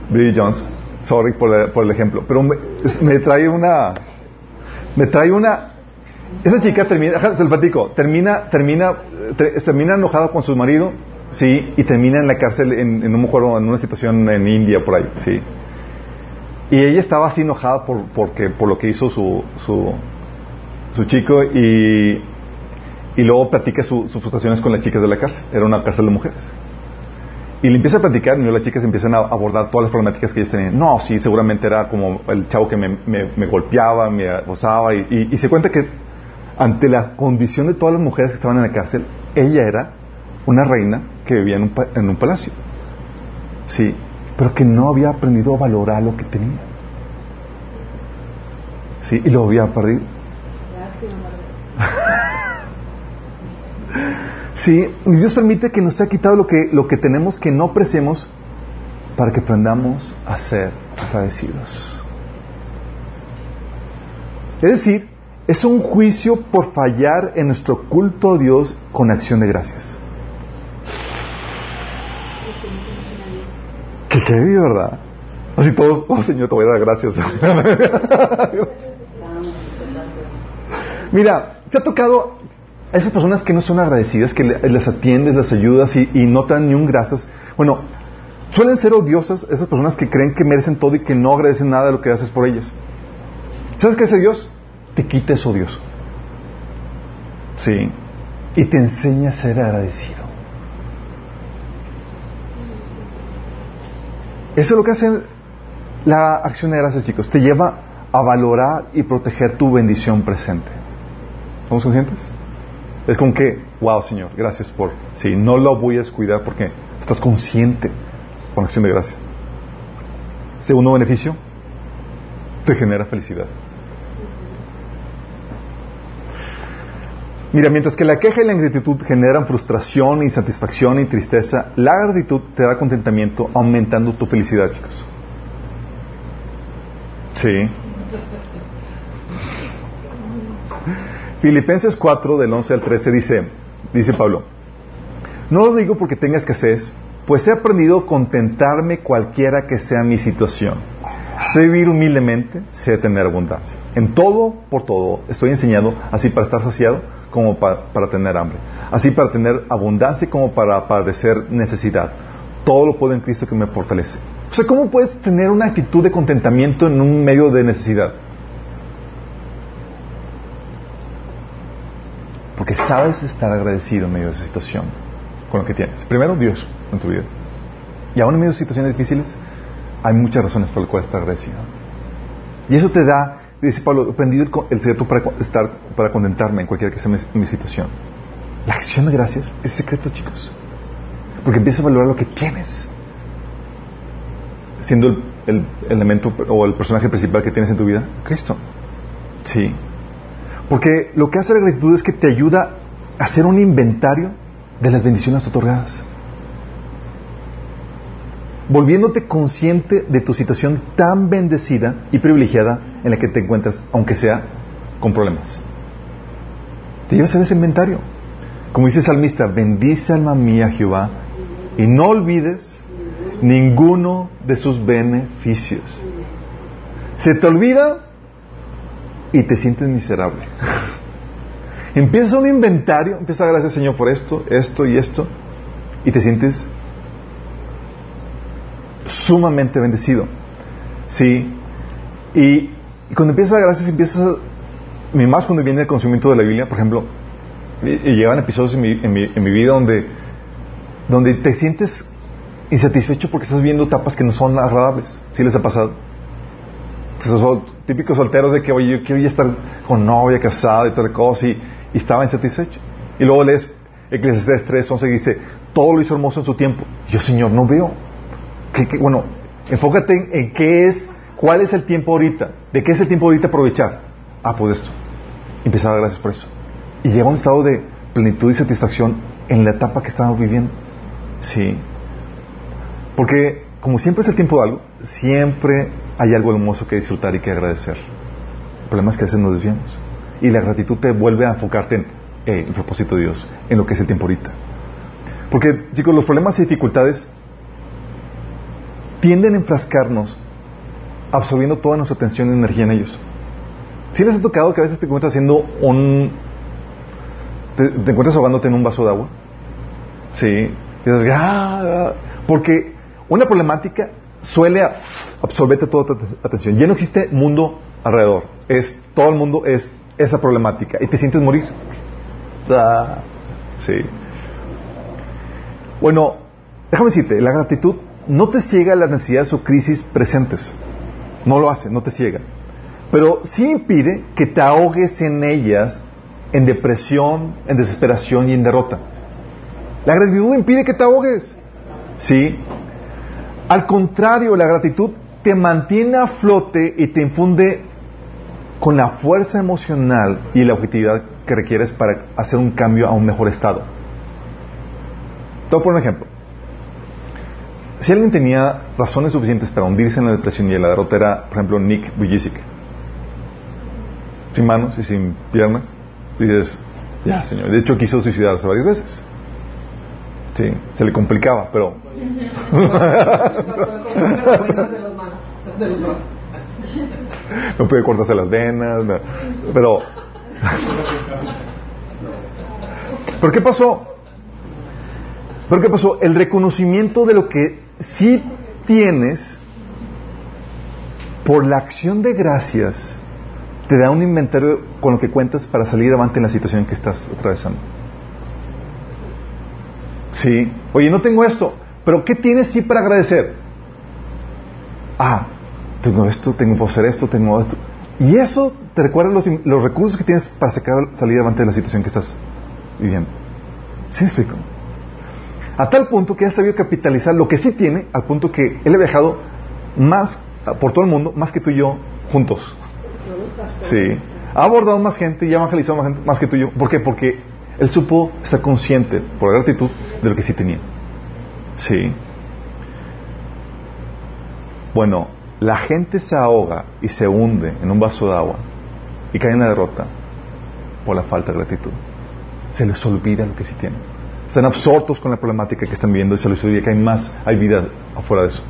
S1: Bridget Jones, sorry por, por el ejemplo, pero me, trae una, me trae una, esa chica termina, se lo platico, termina, termina, termina enojada con su marido, sí, y termina en la cárcel, en, en, acuerdo, en una situación en India por ahí, sí. Y ella estaba así enojada por, porque, por lo que hizo su, su, su chico y, y luego platica sus frustraciones con las chicas de la cárcel. Era una cárcel de mujeres. Y le empieza a platicar y las chicas empiezan a abordar todas las problemáticas que ellas tenían. No, sí, seguramente era como el chavo que me, me, golpeaba, me acosaba y, y, se cuenta que ante la condición de todas las mujeres que estaban en la cárcel, ella era una reina que vivía en un, en un palacio. Sí, pero que no había aprendido a valorar lo que tenía. Sí, y lo había perdido. sí, y Dios permite que nos haya quitado lo que, lo que tenemos que no apreciemos para que aprendamos a ser agradecidos. Es decir, es un juicio por fallar en nuestro culto a Dios con acción de gracias. Qué ¿verdad? Así todos, oh Señor, te voy a dar gracias. Mira, se ha tocado a esas personas que no son agradecidas, que les atiendes, las ayudas y, no te dan ni un gracias. Bueno, suelen ser odiosas esas personas que creen que merecen todo y que no agradecen nada de lo que haces por ellas. ¿Sabes qué hace Dios? Te quita eso Dios. Sí. Y te enseña a ser agradecido. Eso es lo que hace la acción de gracias, chicos. Te lleva a valorar y proteger tu bendición presente. ¿Estamos conscientes? Es como que, wow, Señor, gracias por... Sí, no lo voy a descuidar porque estás consciente con acción de gracias. Segundo beneficio, te genera felicidad. Mira, mientras que la queja y la ingratitud generan frustración, insatisfacción y tristeza, la gratitud te da contentamiento aumentando tu felicidad, chicos. Sí. Filipenses 4 del 11 al 13 dice, dice Pablo, no lo digo porque tenga escasez, pues he aprendido a contentarme cualquiera que sea mi situación. Sé vivir humildemente, sé tener abundancia. En todo, por todo, estoy enseñado así para estar saciado como para, tener hambre, así para tener abundancia como para padecer necesidad. Todo lo puedo en Cristo que me fortalece. O sea, ¿cómo puedes tener una actitud de contentamiento en un medio de necesidad? Porque sabes estar agradecido en medio de esa situación con lo que tienes. Primero, Dios en tu vida. Y aún en medio de situaciones difíciles, hay muchas razones por las cuales estar agradecido. Y eso te da Dice Pablo, he aprendido el, secreto para estar, para contentarme en cualquier que sea mi, situación. La acción de gracias es secreto, chicos. Porque empiezas a valorar lo que tienes. Siendo el, el, elemento o el personaje principal que tienes en tu vida, Cristo. Sí. Porque lo que hace la gratitud es que te ayuda a hacer un inventario de las bendiciones otorgadas volviéndote consciente de tu situación tan bendecida y privilegiada en la que te encuentras, aunque sea con problemas. Te llevas a ese inventario. Como dice el salmista, bendice alma mía Jehová y no olvides ninguno de sus beneficios. Se te olvida y te sientes miserable. empieza un inventario, empieza a gracias Señor por esto, esto y esto, y te sientes sumamente bendecido. ¿Sí? Y, cuando empiezas a gracias, empiezas a, más cuando viene el conocimiento de la Biblia, por ejemplo, y, llevan episodios en mi, vida donde, donde te sientes insatisfecho porque estás viendo etapas que no son agradables. ¿Sí les ha pasado? Son típicos solteros de que, oye, yo quiero estar con novia, casada y tal cosa, y, y estaba insatisfecho. Y luego lees Eclesiastes 3, 11 y dice, todo lo hizo hermoso en su tiempo. yo, Señor, no veo bueno, enfócate en, qué es, cuál es el tiempo ahorita, de qué es el tiempo ahorita aprovechar. Ah, pues esto. Empezar a dar gracias por eso. Y llega a un estado de plenitud y satisfacción en la etapa que estamos viviendo. Sí. Porque como siempre es el tiempo de algo, siempre hay algo hermoso que disfrutar y que agradecer. El problema es que a veces nos desviamos. Y la gratitud te vuelve a enfocarte en el propósito de Dios, en lo que es el tiempo ahorita. Porque, chicos, los problemas y dificultades tienden a enfrascarnos absorbiendo toda nuestra atención y energía en ellos. Si les ha tocado que a veces te encuentras haciendo un... te, encuentras ahogándote en un vaso de agua? Sí. Y dices, ah, porque una problemática suele absorberte toda tu atención. Ya no existe mundo alrededor. Es, todo el mundo es esa problemática. Y te sientes morir. Ah, sí. Bueno, déjame decirte, la gratitud no te ciega las necesidades o crisis presentes. No lo hace, no te ciega. Pero sí impide que te ahogues en ellas en depresión, en desesperación y en derrota. La gratitud impide que te ahogues. ¿Sí? Al contrario, la gratitud te mantiene a flote y te infunde con la fuerza emocional y la objetividad que requieres para hacer un cambio a un mejor estado. Te voy a poner un ejemplo. Si alguien tenía razones suficientes para hundirse en la depresión y en la derrota era, por ejemplo, Nick Vujicic, sin manos y sin piernas, dices, ya, señor. De hecho, quiso suicidarse varias veces. Sí, se le complicaba, pero... no puede cortarse las venas, pero... ¿Pero qué pasó? ¿Pero qué pasó? El reconocimiento de lo que sí tienes por la acción de gracias te da un inventario con lo que cuentas para salir adelante en la situación que estás atravesando. Sí. Oye, no tengo esto, pero ¿qué tienes sí para agradecer? Ah, tengo esto, tengo por hacer esto, tengo esto. Y eso te recuerda los, los recursos que tienes para sacar, salir adelante de la situación que estás viviendo. ¿Sí explico? A tal punto que ha sabido capitalizar lo que sí tiene, al punto que él ha viajado más por todo el mundo, más que tú y yo juntos. Sí. Ha abordado más gente y ha evangelizado más, gente, más que tú y yo. ¿Por qué? Porque él supo estar consciente, por la gratitud, de lo que sí tenía. Sí. Bueno, la gente se ahoga y se hunde en un vaso de agua y cae en la derrota por la falta de gratitud. Se les olvida lo que sí tienen. Están absortos con la problemática que están viendo y se les olvida que hay más, hay vida afuera de eso.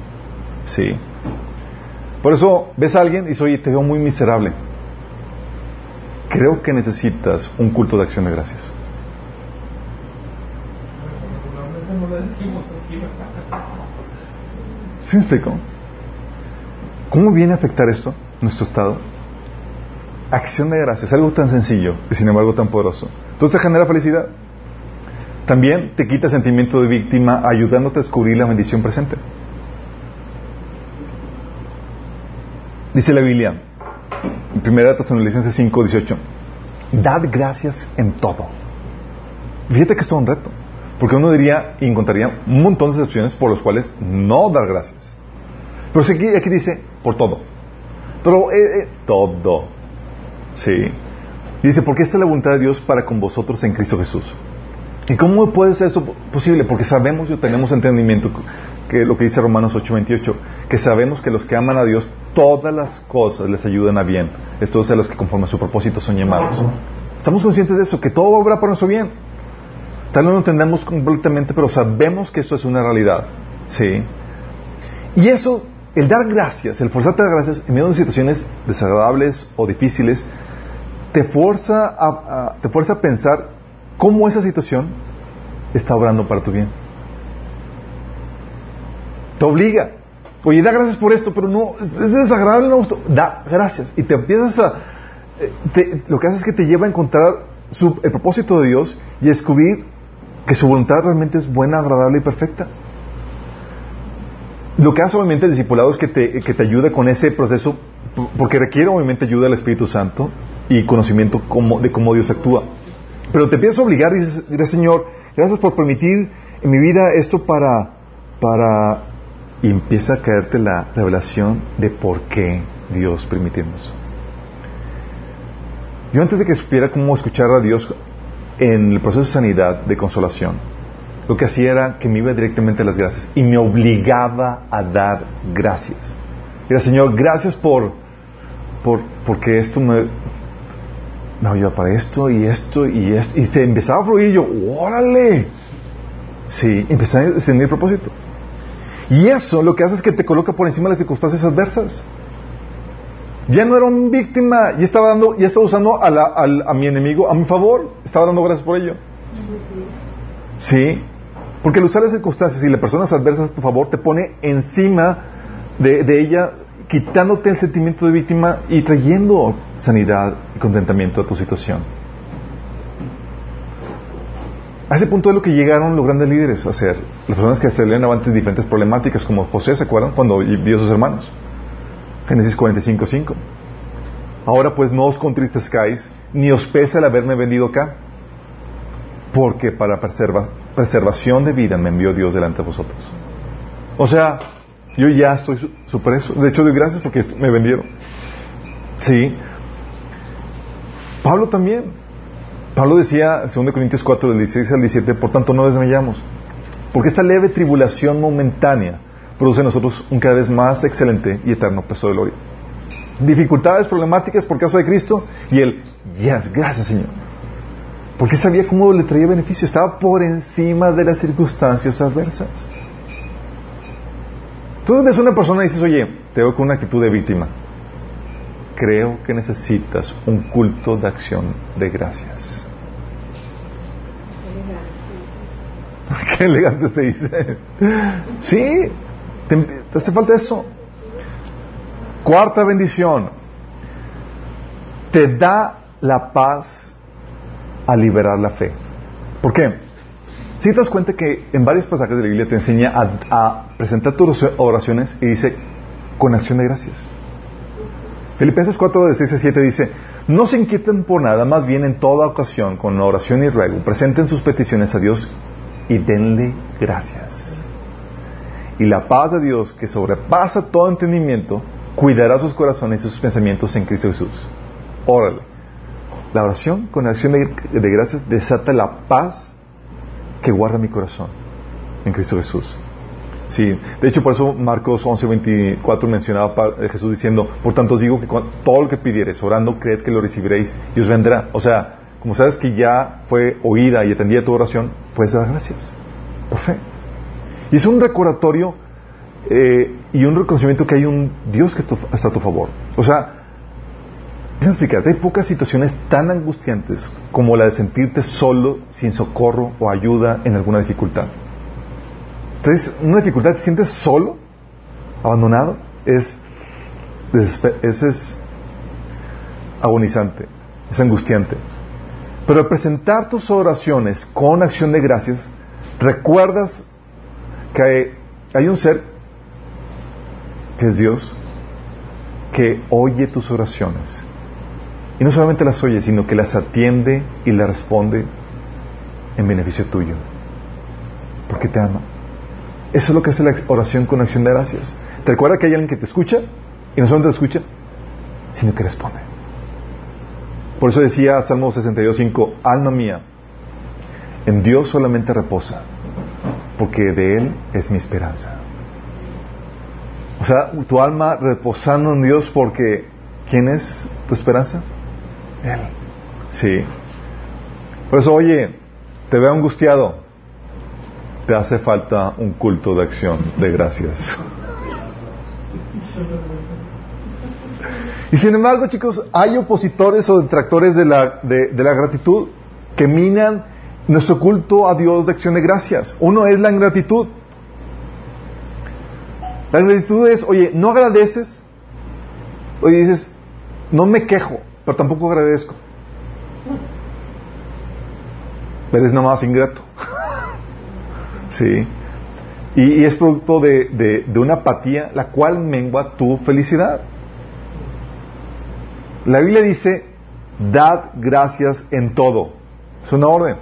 S1: Sí. Por eso ves a alguien y dices, oye, te veo muy miserable. Creo que necesitas un culto de acción de gracias. ¿Sí me explico? ¿Cómo viene a afectar esto, nuestro estado? Acción de gracias, algo tan sencillo y sin embargo tan poderoso. Entonces te genera felicidad. También te quita sentimiento de víctima ayudándote a descubrir la bendición presente. Dice la Biblia, en 1 Tesalonicenses 5, 18, dad gracias en todo. Fíjate que esto es un reto, porque uno diría y encontraría un montón de excepciones por las cuales no dar gracias. Pero aquí, aquí dice, por todo. Pero eh, eh, todo. Sí. Dice, porque esta es la voluntad de Dios para con vosotros en Cristo Jesús. ¿Y cómo puede ser esto posible? Porque sabemos y tenemos entendimiento que lo que dice Romanos 8:28, que sabemos que los que aman a Dios, todas las cosas les ayudan a bien. Esto es a los que conforme a su propósito son llamados. Estamos conscientes de eso, que todo obra para nuestro bien. Tal vez no lo entendemos completamente, pero sabemos que esto es una realidad. ¿Sí? Y eso, el dar gracias, el forzarte a dar gracias en medio de situaciones desagradables o difíciles, te fuerza a, te fuerza a pensar cómo esa situación está obrando para tu bien. Te obliga. Oye, da gracias por esto, pero no, es, desagradable, no gusto. Da gracias. Y te empiezas a... Eh, lo que hace es que te lleva a encontrar el propósito de Dios y descubrir que su voluntad realmente es buena, agradable y perfecta. Lo que hace obviamente el discipulado es que te, que te ayude con ese proceso, porque requiere obviamente ayuda del Espíritu Santo y conocimiento de cómo Dios actúa. Pero te empiezas a obligar y dices, Señor, gracias por permitir en mi vida esto para, para, y empieza a caerte la revelación de por qué Dios permitimos. Yo antes de que supiera cómo escuchar a Dios en el proceso de sanidad, de consolación, lo que hacía era que me iba directamente a las gracias y me obligaba a dar gracias. Era, Señor, gracias por, por porque esto me, me ayuda para esto y esto y esto. Y se empezaba a fluir y yo, órale. Sí, empecé a extender el propósito. Y eso lo que hace es que te coloca por encima de las circunstancias adversas. Ya no era una víctima, ya estaba dando, ya estaba usando a, a, mi enemigo a mi favor, estaba dando gracias por ello. Sí, porque el usar las circunstancias y las personas adversas a tu favor te pone encima de, de ella, quitándote el sentimiento de víctima y trayendo sanidad contentamiento a tu situación. A ese punto es lo que llegaron los grandes líderes a hacer. Las personas que se leían avante diferentes problemáticas, como José, ¿se acuerdan? Cuando vio a sus hermanos. Génesis 45.5. Ahora pues no os contristezcáis, ni os pese el haberme vendido acá, porque para preservación de vida me envió Dios delante de vosotros. O sea, yo ya estoy supreso. De hecho, doy gracias porque me vendieron. Sí. Pablo también. Pablo decía, en 2 Corintios 4, del 16 al 17, por tanto no desmayamos, porque esta leve tribulación momentánea produce en nosotros un cada vez más excelente y eterno peso de gloria. Dificultades, problemáticas por causa de Cristo y él, yes, gracias Señor. Porque sabía cómo le traía beneficio, estaba por encima de las circunstancias adversas. Tú ves una persona y dices, oye, te veo con una actitud de víctima. Creo que necesitas un culto de acción de gracias. Qué elegante se dice. Sí, te, hace falta eso. Cuarta bendición. Te da la paz a liberar la fe. ¿Por qué? Si te das cuenta que en varios pasajes de la Biblia te enseña a, presentar tus oraciones y dice con acción de gracias. Filipenses 4, de 6 a 7 dice, no se inquieten por nada, más bien en toda ocasión, con oración y ruego, presenten sus peticiones a Dios y denle gracias. Y la paz de Dios, que sobrepasa todo entendimiento, cuidará sus corazones y sus pensamientos en Cristo Jesús. Órale. La oración con acción de, gracias desata la paz que guarda mi corazón en Cristo Jesús. Sí, de hecho por eso Marcos 11:24 mencionaba a Jesús diciendo, por tanto os digo que todo lo que pidieres, orando, creed que lo recibiréis y os vendrá. O sea, como sabes que ya fue oída y atendida tu oración, puedes dar gracias por fe. Y es un recordatorio eh, y un reconocimiento que hay un Dios que está a tu favor. O sea, déjame explicarte, hay pocas situaciones tan angustiantes como la de sentirte solo, sin socorro o ayuda en alguna dificultad. Entonces, una dificultad, te sientes solo, abandonado, es, es, es agonizante, es angustiante. Pero al presentar tus oraciones con acción de gracias, recuerdas que hay un ser, que es Dios, que oye tus oraciones. Y no solamente las oye, sino que las atiende y las responde en beneficio tuyo. Porque te ama. Eso es lo que hace la oración con acción de gracias. Te recuerda que hay alguien que te escucha y no solamente te escucha, sino que responde. Por eso decía Salmo 62.5, alma mía, en Dios solamente reposa, porque de Él es mi esperanza. O sea, tu alma reposando en Dios porque ¿quién es tu esperanza? Él. Sí. Por eso, oye, te veo angustiado. Te hace falta un culto de acción, de gracias. Y sin embargo, chicos, hay opositores o detractores de la, de, la gratitud que minan nuestro culto a Dios de acción de gracias. Uno es la ingratitud. La ingratitud es, oye, no agradeces, oye, dices, no me quejo, pero tampoco agradezco. Eres nada más ingrato. Sí. Y, es producto de, de una apatía la cual mengua tu felicidad. La Biblia dice, dad gracias en todo. Es una orden.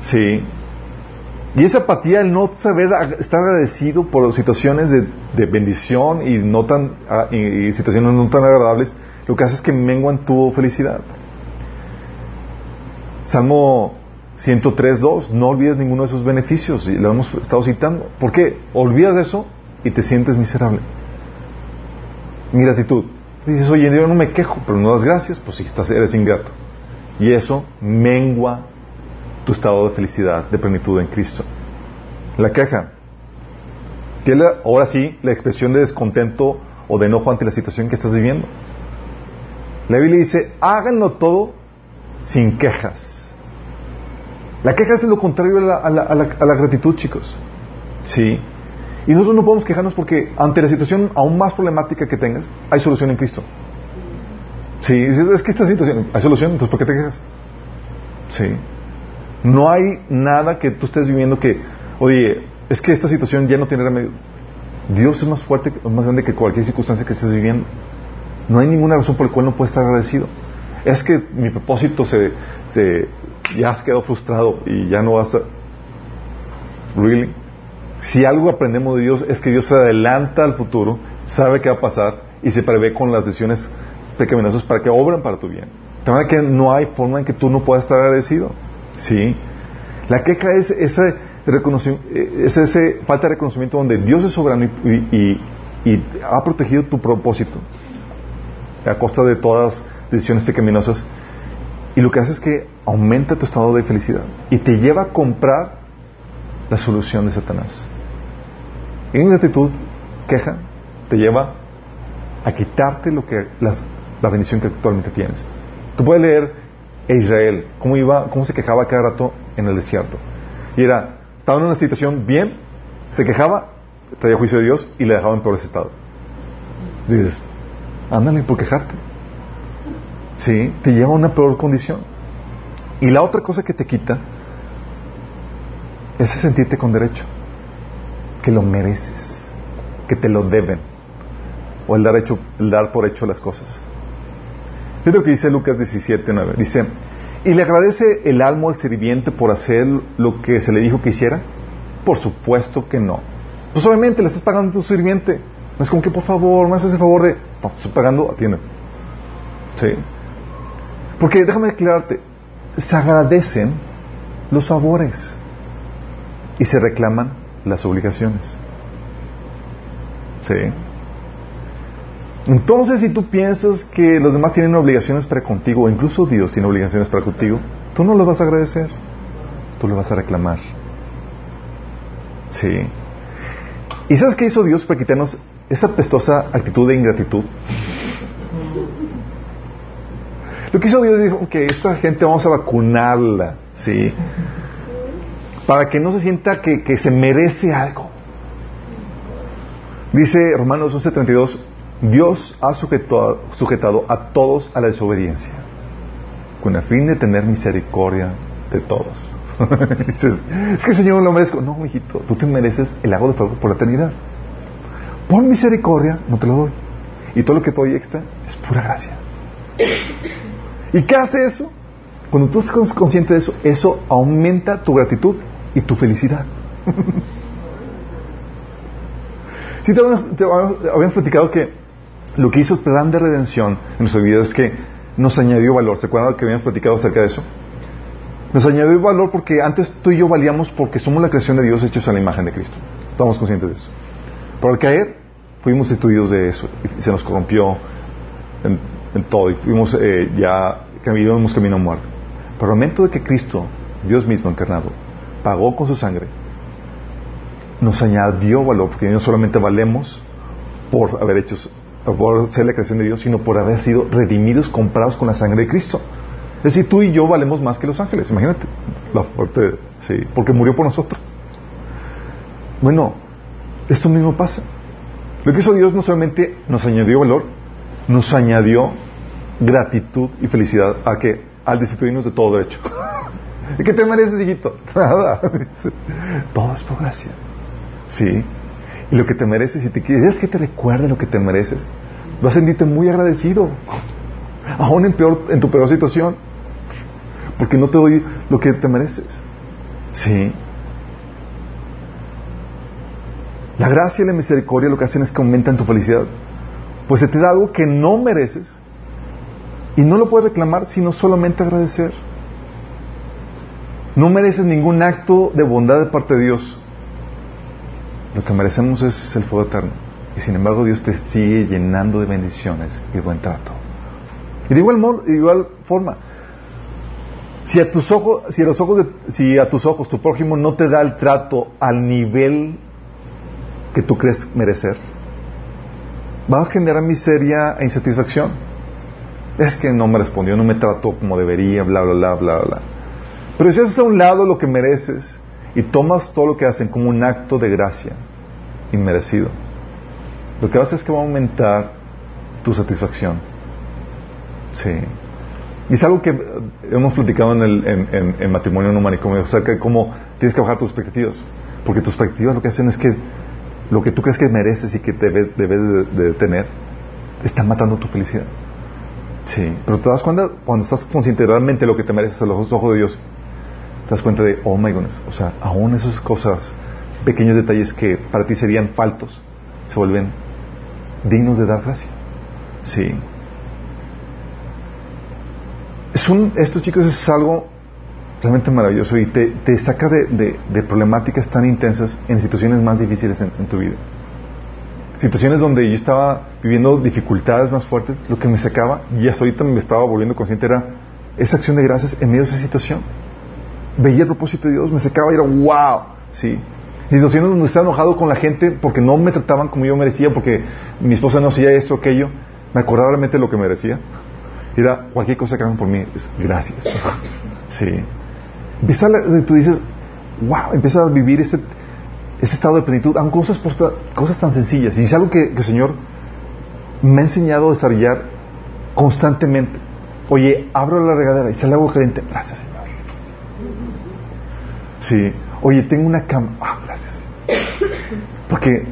S1: Sí. Y esa apatía, el no saber estar agradecido por situaciones de, bendición y, no tan, ah, y, situaciones no tan agradables, lo que hace es que menguan tu felicidad. Salmo 103.2, no olvides ninguno de esos beneficios, y lo hemos estado citando. ¿Por qué? Olvidas eso y te sientes miserable. Ingratitud. Dices, oye, yo no me quejo, pero no das gracias, pues si estás, eres ingrato. Y eso mengua tu estado de felicidad, de plenitud en Cristo. La queja. Que ahora sí, la expresión de descontento o de enojo ante la situación que estás viviendo. La Biblia dice, háganlo todo sin quejas. La queja es lo contrario a la, gratitud, chicos. Sí. Y nosotros no podemos quejarnos porque ante la situación aún más problemática que tengas, hay solución en Cristo. Sí, es que esta situación, hay solución, entonces ¿por qué te quejas? Sí. No hay nada que tú estés viviendo que, oye, es que esta situación ya no tiene remedio. Dios es más fuerte, más grande que cualquier circunstancia que estés viviendo. No hay ninguna razón por la cual no puedes estar agradecido. Es que mi propósito se, se ya has quedado frustrado y ya no vas a... Really? Si algo aprendemos de Dios es que Dios se adelanta al futuro, sabe qué va a pasar y se prevé con las decisiones pecaminosas para que obren para tu bien. De manera que no hay forma en que tú no puedas estar agradecido. ¿Sí? La queja es esa, es esa falta de reconocimiento donde Dios es soberano y, y ha protegido tu propósito a costa de todas decisiones pecaminosas. Y lo que hace es que aumenta tu estado de felicidad y te lleva a comprar la solución de Satanás. Ingratitud, queja, te lleva a quitarte lo que la bendición que actualmente tienes. Tú puedes leer a Israel, cómo iba, cómo se quejaba cada rato en el desierto. Y era, estaba en una situación bien, se quejaba, traía juicio de Dios y le dejaba en peor estado. Dices, ándale por quejarte. Sí, te lleva a una peor condición. Y la otra cosa que te quita es sentirte con derecho, que lo mereces, que te lo deben, o el dar, hecho, el dar por hecho las cosas. Fíjate lo que dice Lucas 17, 9. Dice, ¿y le agradece el alma al sirviente por hacer lo que se le dijo que hiciera? Por supuesto que no. Pues obviamente le estás pagando a tu sirviente. No es como que por favor, me haces el favor de, no, estoy pagando, atiende. ¿Sí? Porque déjame aclararte, se agradecen los favores y se reclaman las obligaciones. ¿Sí? Entonces, si tú piensas que los demás tienen obligaciones para contigo, o incluso Dios tiene obligaciones para contigo, tú no lo vas a agradecer, tú lo vas a reclamar. ¿Sí? ¿Y sabes qué hizo Dios para quitarnos esa pestosa actitud de ingratitud. Lo que hizo Dios dijo que esta gente vamos a vacunarla, ¿sí? Para que no se sienta que, se merece algo. Dice Romanos 11:32, Dios ha sujetado, sujetado a todos a la desobediencia, con el fin de tener misericordia de todos. Dices, es que el Señor lo merezco. No, hijito, tú te mereces el lago de fuego por la eternidad por misericordia no te lo doy. Y todo lo que te doy extra es pura gracia. ¿Y qué hace eso? Cuando tú estás consciente de eso, eso aumenta tu gratitud y tu felicidad. Si te, habíamos, platicado que lo que hizo el plan de redención en nuestra vida es que nos añadió valor. ¿Se acuerdan que habíamos platicado acerca de eso? Nos añadió valor porque antes tú y yo valíamos porque somos la creación de Dios hechos a la imagen de Cristo. Estamos conscientes de eso. Pero al caer, fuimos destruidos de eso y se nos corrompió en, todo y fuimos eh, ya caminamos camino muerte. Pero al momento de que Cristo, Dios mismo encarnado, pagó con su sangre, nos añadió valor, porque no solamente valemos por haber hecho, por ser la creación de Dios, sino por haber sido redimidos, comprados con la sangre de Cristo. Es decir, tú y yo valemos más que los ángeles, imagínate, la fuerte, sí, porque murió por nosotros. Bueno, esto mismo pasa. Lo que hizo Dios no solamente nos añadió valor, nos añadió gratitud y felicidad a que al destituirnos de todo derecho. ¿Y qué te mereces, hijito? Nada. todo es por gracia. Sí. Y lo que te mereces, si te quieres que te recuerde lo que te mereces, vas a sentirte muy agradecido. Aún en, peor, en tu peor situación. Porque no te doy lo que te mereces. Sí. La gracia y la misericordia lo que hacen es que aumentan tu felicidad. Pues se te da algo que no mereces y no lo puedes reclamar sino solamente agradecer. No mereces ningún acto de bondad de parte de Dios. Lo que merecemos es el fuego eterno. Y sin embargo Dios te sigue llenando de bendiciones y buen trato. Y de igual, de igual forma, si a tus ojos, si a los ojos de, si a tus ojos tu prójimo no te da el trato al nivel que tú crees merecer, va a generar miseria e insatisfacción. Es que no me respondió, no me trató como debería, bla, bla, bla, bla, bla. Pero si haces a un lado lo que mereces y tomas todo lo que hacen como un acto de gracia inmerecido, lo que va a hacer es que va a aumentar tu satisfacción. Sí. Y es algo que hemos platicado en, el, en, en, matrimonio no manicomio, o sea, cómo tienes que bajar tus expectativas. Porque tus expectativas lo que hacen es que lo que tú crees que mereces y que debes, debes de, tener, está matando tu felicidad. Sí, pero te das cuenta, cuando estás consciente realmente lo que te mereces a los ojos de Dios, te das cuenta de, oh my goodness, o sea, aún esas cosas, pequeños detalles que para ti serían faltos, se vuelven dignos de dar gracia. Sí. Es un, esto chicos es algo realmente maravilloso y te, te saca de, de, problemáticas tan intensas en situaciones más difíciles en, tu vida. Situaciones donde yo estaba viviendo dificultades más fuertes, lo que me sacaba, y hasta ahorita me estaba volviendo consciente, era esa acción de gracias en medio de esa situación. Veía el propósito de Dios, me secaba y era wow, sí. Situaciones donde estaba enojado con la gente porque no me trataban como yo merecía, porque mi esposa no hacía esto aquello, me acordaba realmente de lo que merecía. Era cualquier cosa que hagan por mí, es gracias. Sí. Empieza tú dices, wow, empieza a vivir ese, ese estado de plenitud, aunque cosas, cosas tan sencillas. Y es algo que, el Señor me ha enseñado a desarrollar constantemente. Oye, abro la regadera y sale agua caliente. Gracias, Señor. Sí. Oye, tengo una cama. Ah, gracias. Porque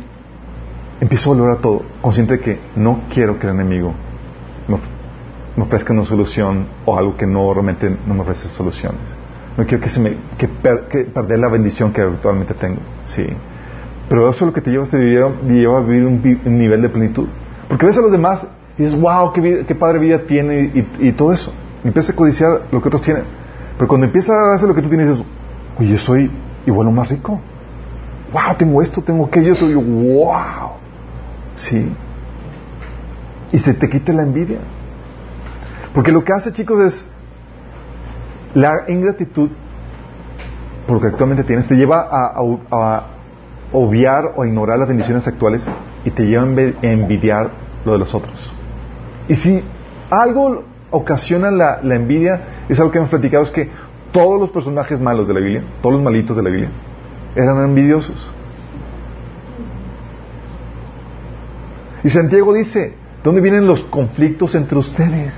S1: empiezo a valorar todo, consciente de que no quiero que el enemigo me ofrezca una solución o algo que no realmente no me ofrece soluciones. No quiero que, se me, que, perder la bendición que actualmente tengo. Sí. Pero eso es lo que te lleva a vivir, lleva a vivir un, nivel de plenitud. Porque ves a los demás y dices, wow, qué, qué padre vida tiene y, todo eso. Y empiezas a codiciar lo que otros tienen. Pero cuando empiezas a hacer lo que tú tienes, dices, oye, yo soy igual o más rico. Wow, tengo esto, tengo aquello, soy wow. Sí. Y se te quita la envidia. Porque lo que hace, chicos, es la ingratitud, por lo que actualmente tienes, te lleva a, obviar o ignorar las bendiciones actuales y te lleva a envidiar lo de los otros. Y si algo ocasiona la, envidia, es algo que hemos platicado, es que todos los personajes malos de la Biblia, todos los malitos de la Biblia, eran envidiosos. Y Santiago dice, ¿dónde vienen los conflictos entre ustedes?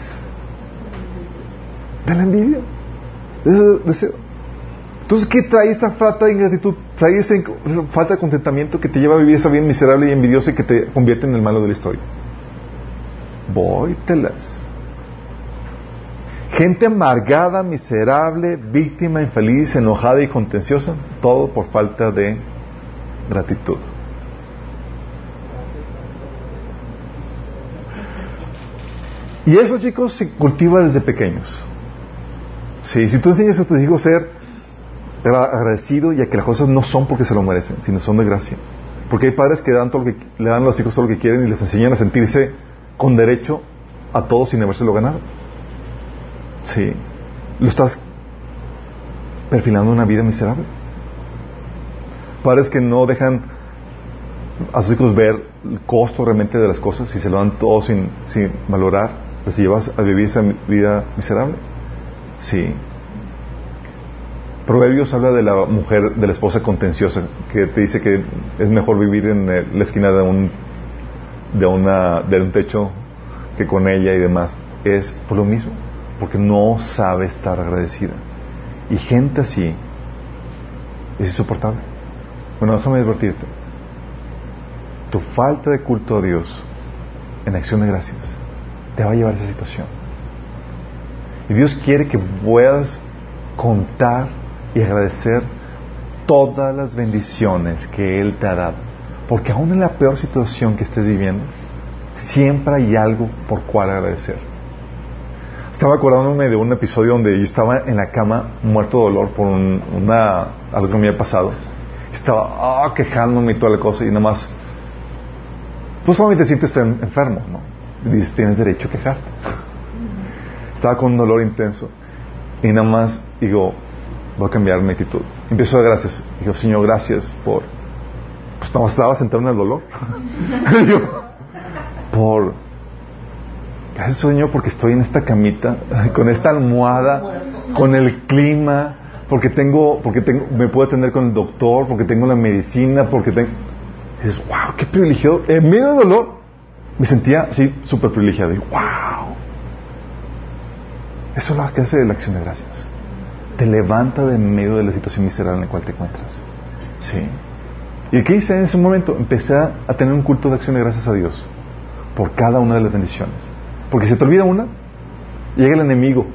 S1: De la envidia Entonces, ¿qué trae esa falta de ingratitud? Trae esa, falta de contentamiento que te lleva a vivir esa vida miserable y envidiosa y que te convierte en el malo de la historia. Vóytelas. Gente amargada, miserable, víctima, infeliz, enojada y contenciosa, todo por falta de gratitud. Y eso, chicos, se cultiva desde pequeños. Sí, si tú enseñas a tus hijos a ser agradecido y a que las cosas no son porque se lo merecen, sino son de gracia. Porque hay padres que, dan todo lo que le dan a los hijos todo lo que quieren y les enseñan a sentirse con derecho a todo sin habérselo ganado. Sí. Lo estás perfilando una vida miserable. Padres que no dejan a sus hijos ver el costo realmente de las cosas y se lo dan todo sin, sin valorar, les llevas a vivir esa vida miserable. Sí. Proverbios habla de la mujer, de la esposa contenciosa, que te dice que es mejor vivir en la esquina de un, de una, de un techo que con ella y demás. Es por lo mismo, porque no sabe estar agradecida. Y gente así es insoportable. Bueno, déjame advertirte. Tu falta de culto a Dios en acción de gracias te va a llevar a esa situación. Y Dios quiere que puedas contar y agradecer todas las bendiciones que Él te ha dado. Porque aún en la peor situación que estés viviendo, siempre hay algo por cual agradecer. estaba acordándome de un episodio donde yo estaba en la cama muerto de dolor por una, algo que me había pasado. Estaba ah, quejándome y toda la cosa y nada más. Pues solamente sientes enfermo, ¿no? Y dices, tienes derecho a quejarte. Estaba con un dolor intenso y nada más digo, voy a cambiar mi actitud. Empiezo a dar gracias. Digo, Señor, gracias por. Pues más estaba sentado en el dolor. por Gracias Señor porque estoy en esta camita, con esta almohada, con el clima, porque tengo, porque tengo, me puedo atender con el doctor, porque tengo la medicina, porque tengo... Y dices, wow, qué privilegiado. En medio de dolor me sentía así súper privilegiado. Y wow. Eso es lo que hace la acción de gracias. Te levanta de medio de la situación miserable en la cual te encuentras. Sí. ¿Y qué hice en ese momento? Empecé a tener un culto de acción de gracias a Dios por cada una de las bendiciones. Porque se te olvida una, llega el enemigo,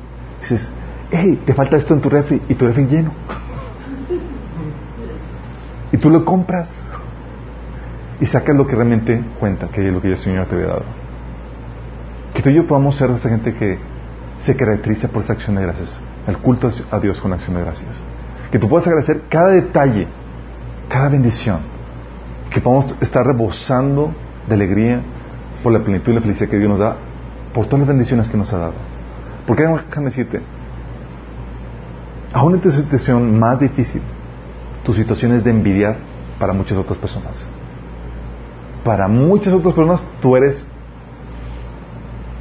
S1: dices, hey, te falta esto en tu refri, y tu refri lleno. y tú lo compras y sacas lo que realmente cuenta, que es lo que el Señor te había dado. Que tú y yo podamos ser esa gente que se caracteriza por esa acción de gracias, el culto a Dios con acción de gracias. Que tú puedas agradecer cada detalle, cada bendición, que podamos estar rebosando de alegría por la plenitud y la felicidad que Dios nos da por todas las bendiciones que nos ha dado. Porque déjame decirte, aún en tu situación más difícil, tu situación es de envidiar para muchas otras personas. Para muchas otras personas tú eres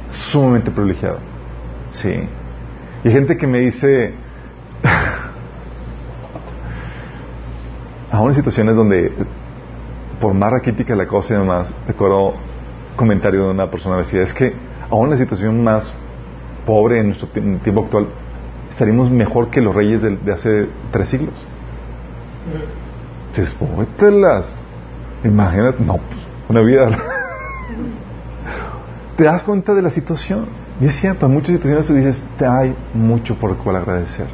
S1: sumamente privilegiado. Sí. Y hay gente que me dice, aún en situaciones donde, por más raquítica la cosa y demás, recuerdo comentario de una persona que decía, es que aún en la situación más pobre en nuestro tiempo actual, estaríamos mejor que los reyes de, hace tres siglos. las Imagínate, no, pues, una vida. te das cuenta de la situación. Y es cierto, en muchas situaciones tú dices, te hay mucho por el cual agradecer.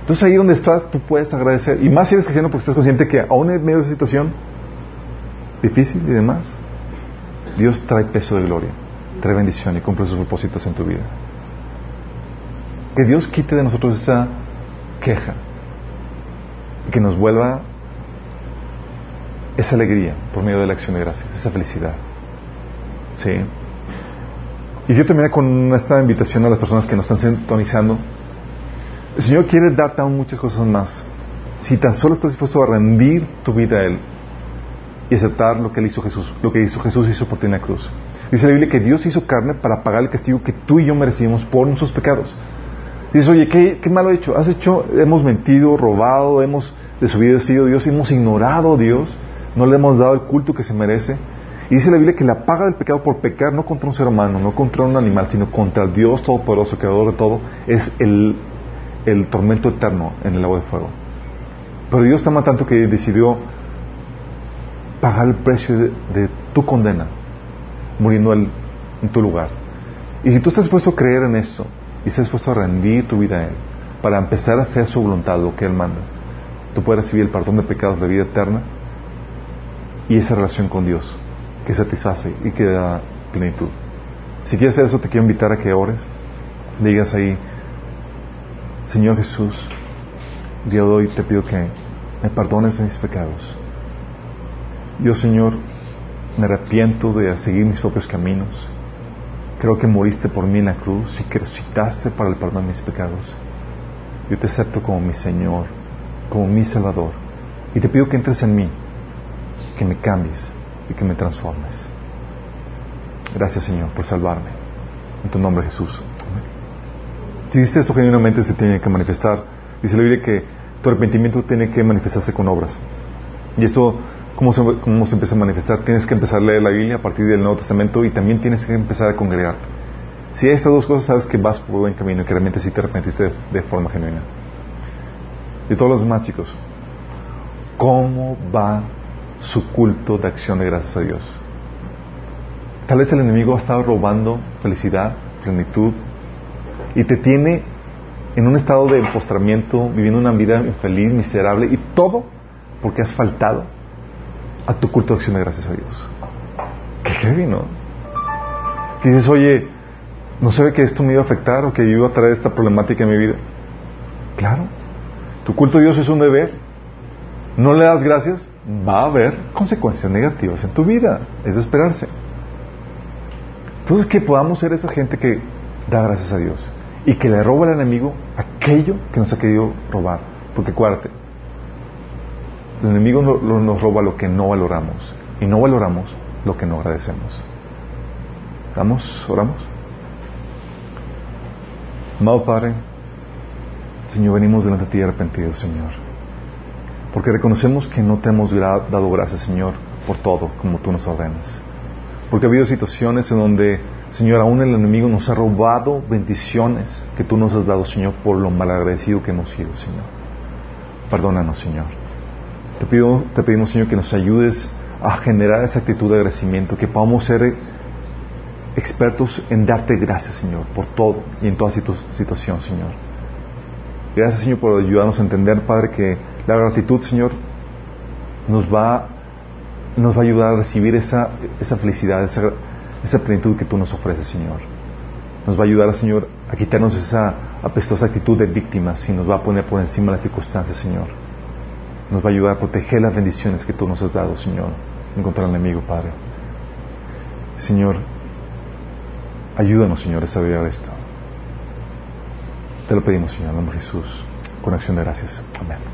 S1: Entonces ahí donde estás, tú puedes agradecer. Y más si eres cristiano porque estás consciente que aún en medio de esa situación difícil y demás, Dios trae peso de gloria trae bendición y cumple sus propósitos en tu vida. Que Dios quite de nosotros esa queja y que nos vuelva esa alegría por medio de la acción de gracias, esa felicidad. ¿Sí? Y yo terminé con esta invitación a las personas que nos están sintonizando. El Señor quiere darte aún muchas cosas más. Si tan solo estás dispuesto a rendir tu vida a Él y aceptar lo que Él hizo Jesús, lo que hizo Jesús hizo por ti en la cruz. Dice la Biblia que Dios hizo carne para pagar el castigo que tú y yo merecimos por nuestros pecados. Dices, oye, ¿qué, qué malo he hecho? Has hecho, hemos mentido, robado, hemos desobedecido a Dios, hemos ignorado a Dios, no le hemos dado el culto que se merece. Y dice la Biblia que la paga del pecado por pecar no contra un ser humano, no contra un animal, sino contra el Dios Todopoderoso, Creador de todo, es el, tormento eterno en el lago de fuego. Pero Dios te ama tanto que decidió pagar el precio de tu condena muriendo en tu lugar. Y si tú estás dispuesto a creer en esto y estás dispuesto a rendir tu vida a Él para empezar a hacer su voluntad, lo que Él manda, tú puedes recibir el perdón de pecados de vida eterna y esa relación con Dios que satisface y que da plenitud. Si quieres hacer eso, te quiero invitar a que ores. Digas ahí, Señor Jesús, de hoy te pido que me perdones mis pecados. Yo, Señor, me arrepiento de seguir mis propios caminos. Creo que moriste por mí en la cruz y que resucitaste para el perdón de mis pecados. Yo te acepto como mi Señor, como mi Salvador. Y te pido que entres en mí, que me cambies y que me transformes. Gracias Señor por salvarme. En tu nombre Jesús. Si dices esto genuinamente se tiene que manifestar. Dice la Biblia que tu arrepentimiento tiene que manifestarse con obras. Y esto ¿Cómo se, ¿Cómo se empieza a manifestar? Tienes que empezar a leer la Biblia a partir del Nuevo Testamento y también tienes que empezar a congregarte. Si hay estas dos cosas, sabes que vas por buen camino y que realmente sí te arrepentiste de, forma genuina. Y todos los demás, chicos, ¿cómo va su culto de acción de gracias a Dios? Tal vez el enemigo ha estado robando felicidad, plenitud, y te tiene en un estado de empostramiento, viviendo una vida infeliz, miserable, y todo porque has faltado a tu culto de acción de gracias a Dios. Qué heavy, ¿no? dices, oye, ¿No sabe que esto me iba a afectar o que iba a traer esta problemática en mi vida? Claro. Tu culto a Dios es un deber. No le das gracias, va a haber consecuencias negativas en tu vida. Es de esperarse. Entonces, que podamos ser esa gente que da gracias a Dios y que le roba al enemigo aquello que nos ha querido robar. Porque acuérdate, el enemigo nos roba lo que no valoramos y no valoramos lo que no agradecemos. ¿Vamos? ¿Oramos? Amado Padre, Señor, venimos delante de ti arrepentidos, Señor. Porque reconocemos que no te hemos dado gracias, Señor, por todo, como tú nos ordenas. Porque ha habido situaciones en donde, Señor, aún el enemigo nos ha robado bendiciones que tú nos has dado, Señor, por lo malagradecido que hemos sido, Señor. Perdónanos, Señor. Te, pido, te pedimos, Señor, que nos ayudes a generar esa actitud de agradecimiento, que podamos ser expertos en darte gracias, Señor, por todo y en toda situación, Señor. Gracias, Señor, por ayudarnos a entender, Padre, que la gratitud, Señor, nos va, nos va a ayudar a recibir esa, esa felicidad, esa, esa plenitud que tú nos ofreces, Señor. Nos va a ayudar, Señor, a quitarnos esa apestosa actitud de víctimas y nos va a poner por encima las circunstancias, Señor. Nos va a ayudar a proteger las bendiciones que tú nos has dado, Señor, en contra enemigo, Padre. Señor, ayúdanos, Señor, a saber esto. Te lo pedimos, Señor, en nombre de Jesús, con acción de gracias. Amén.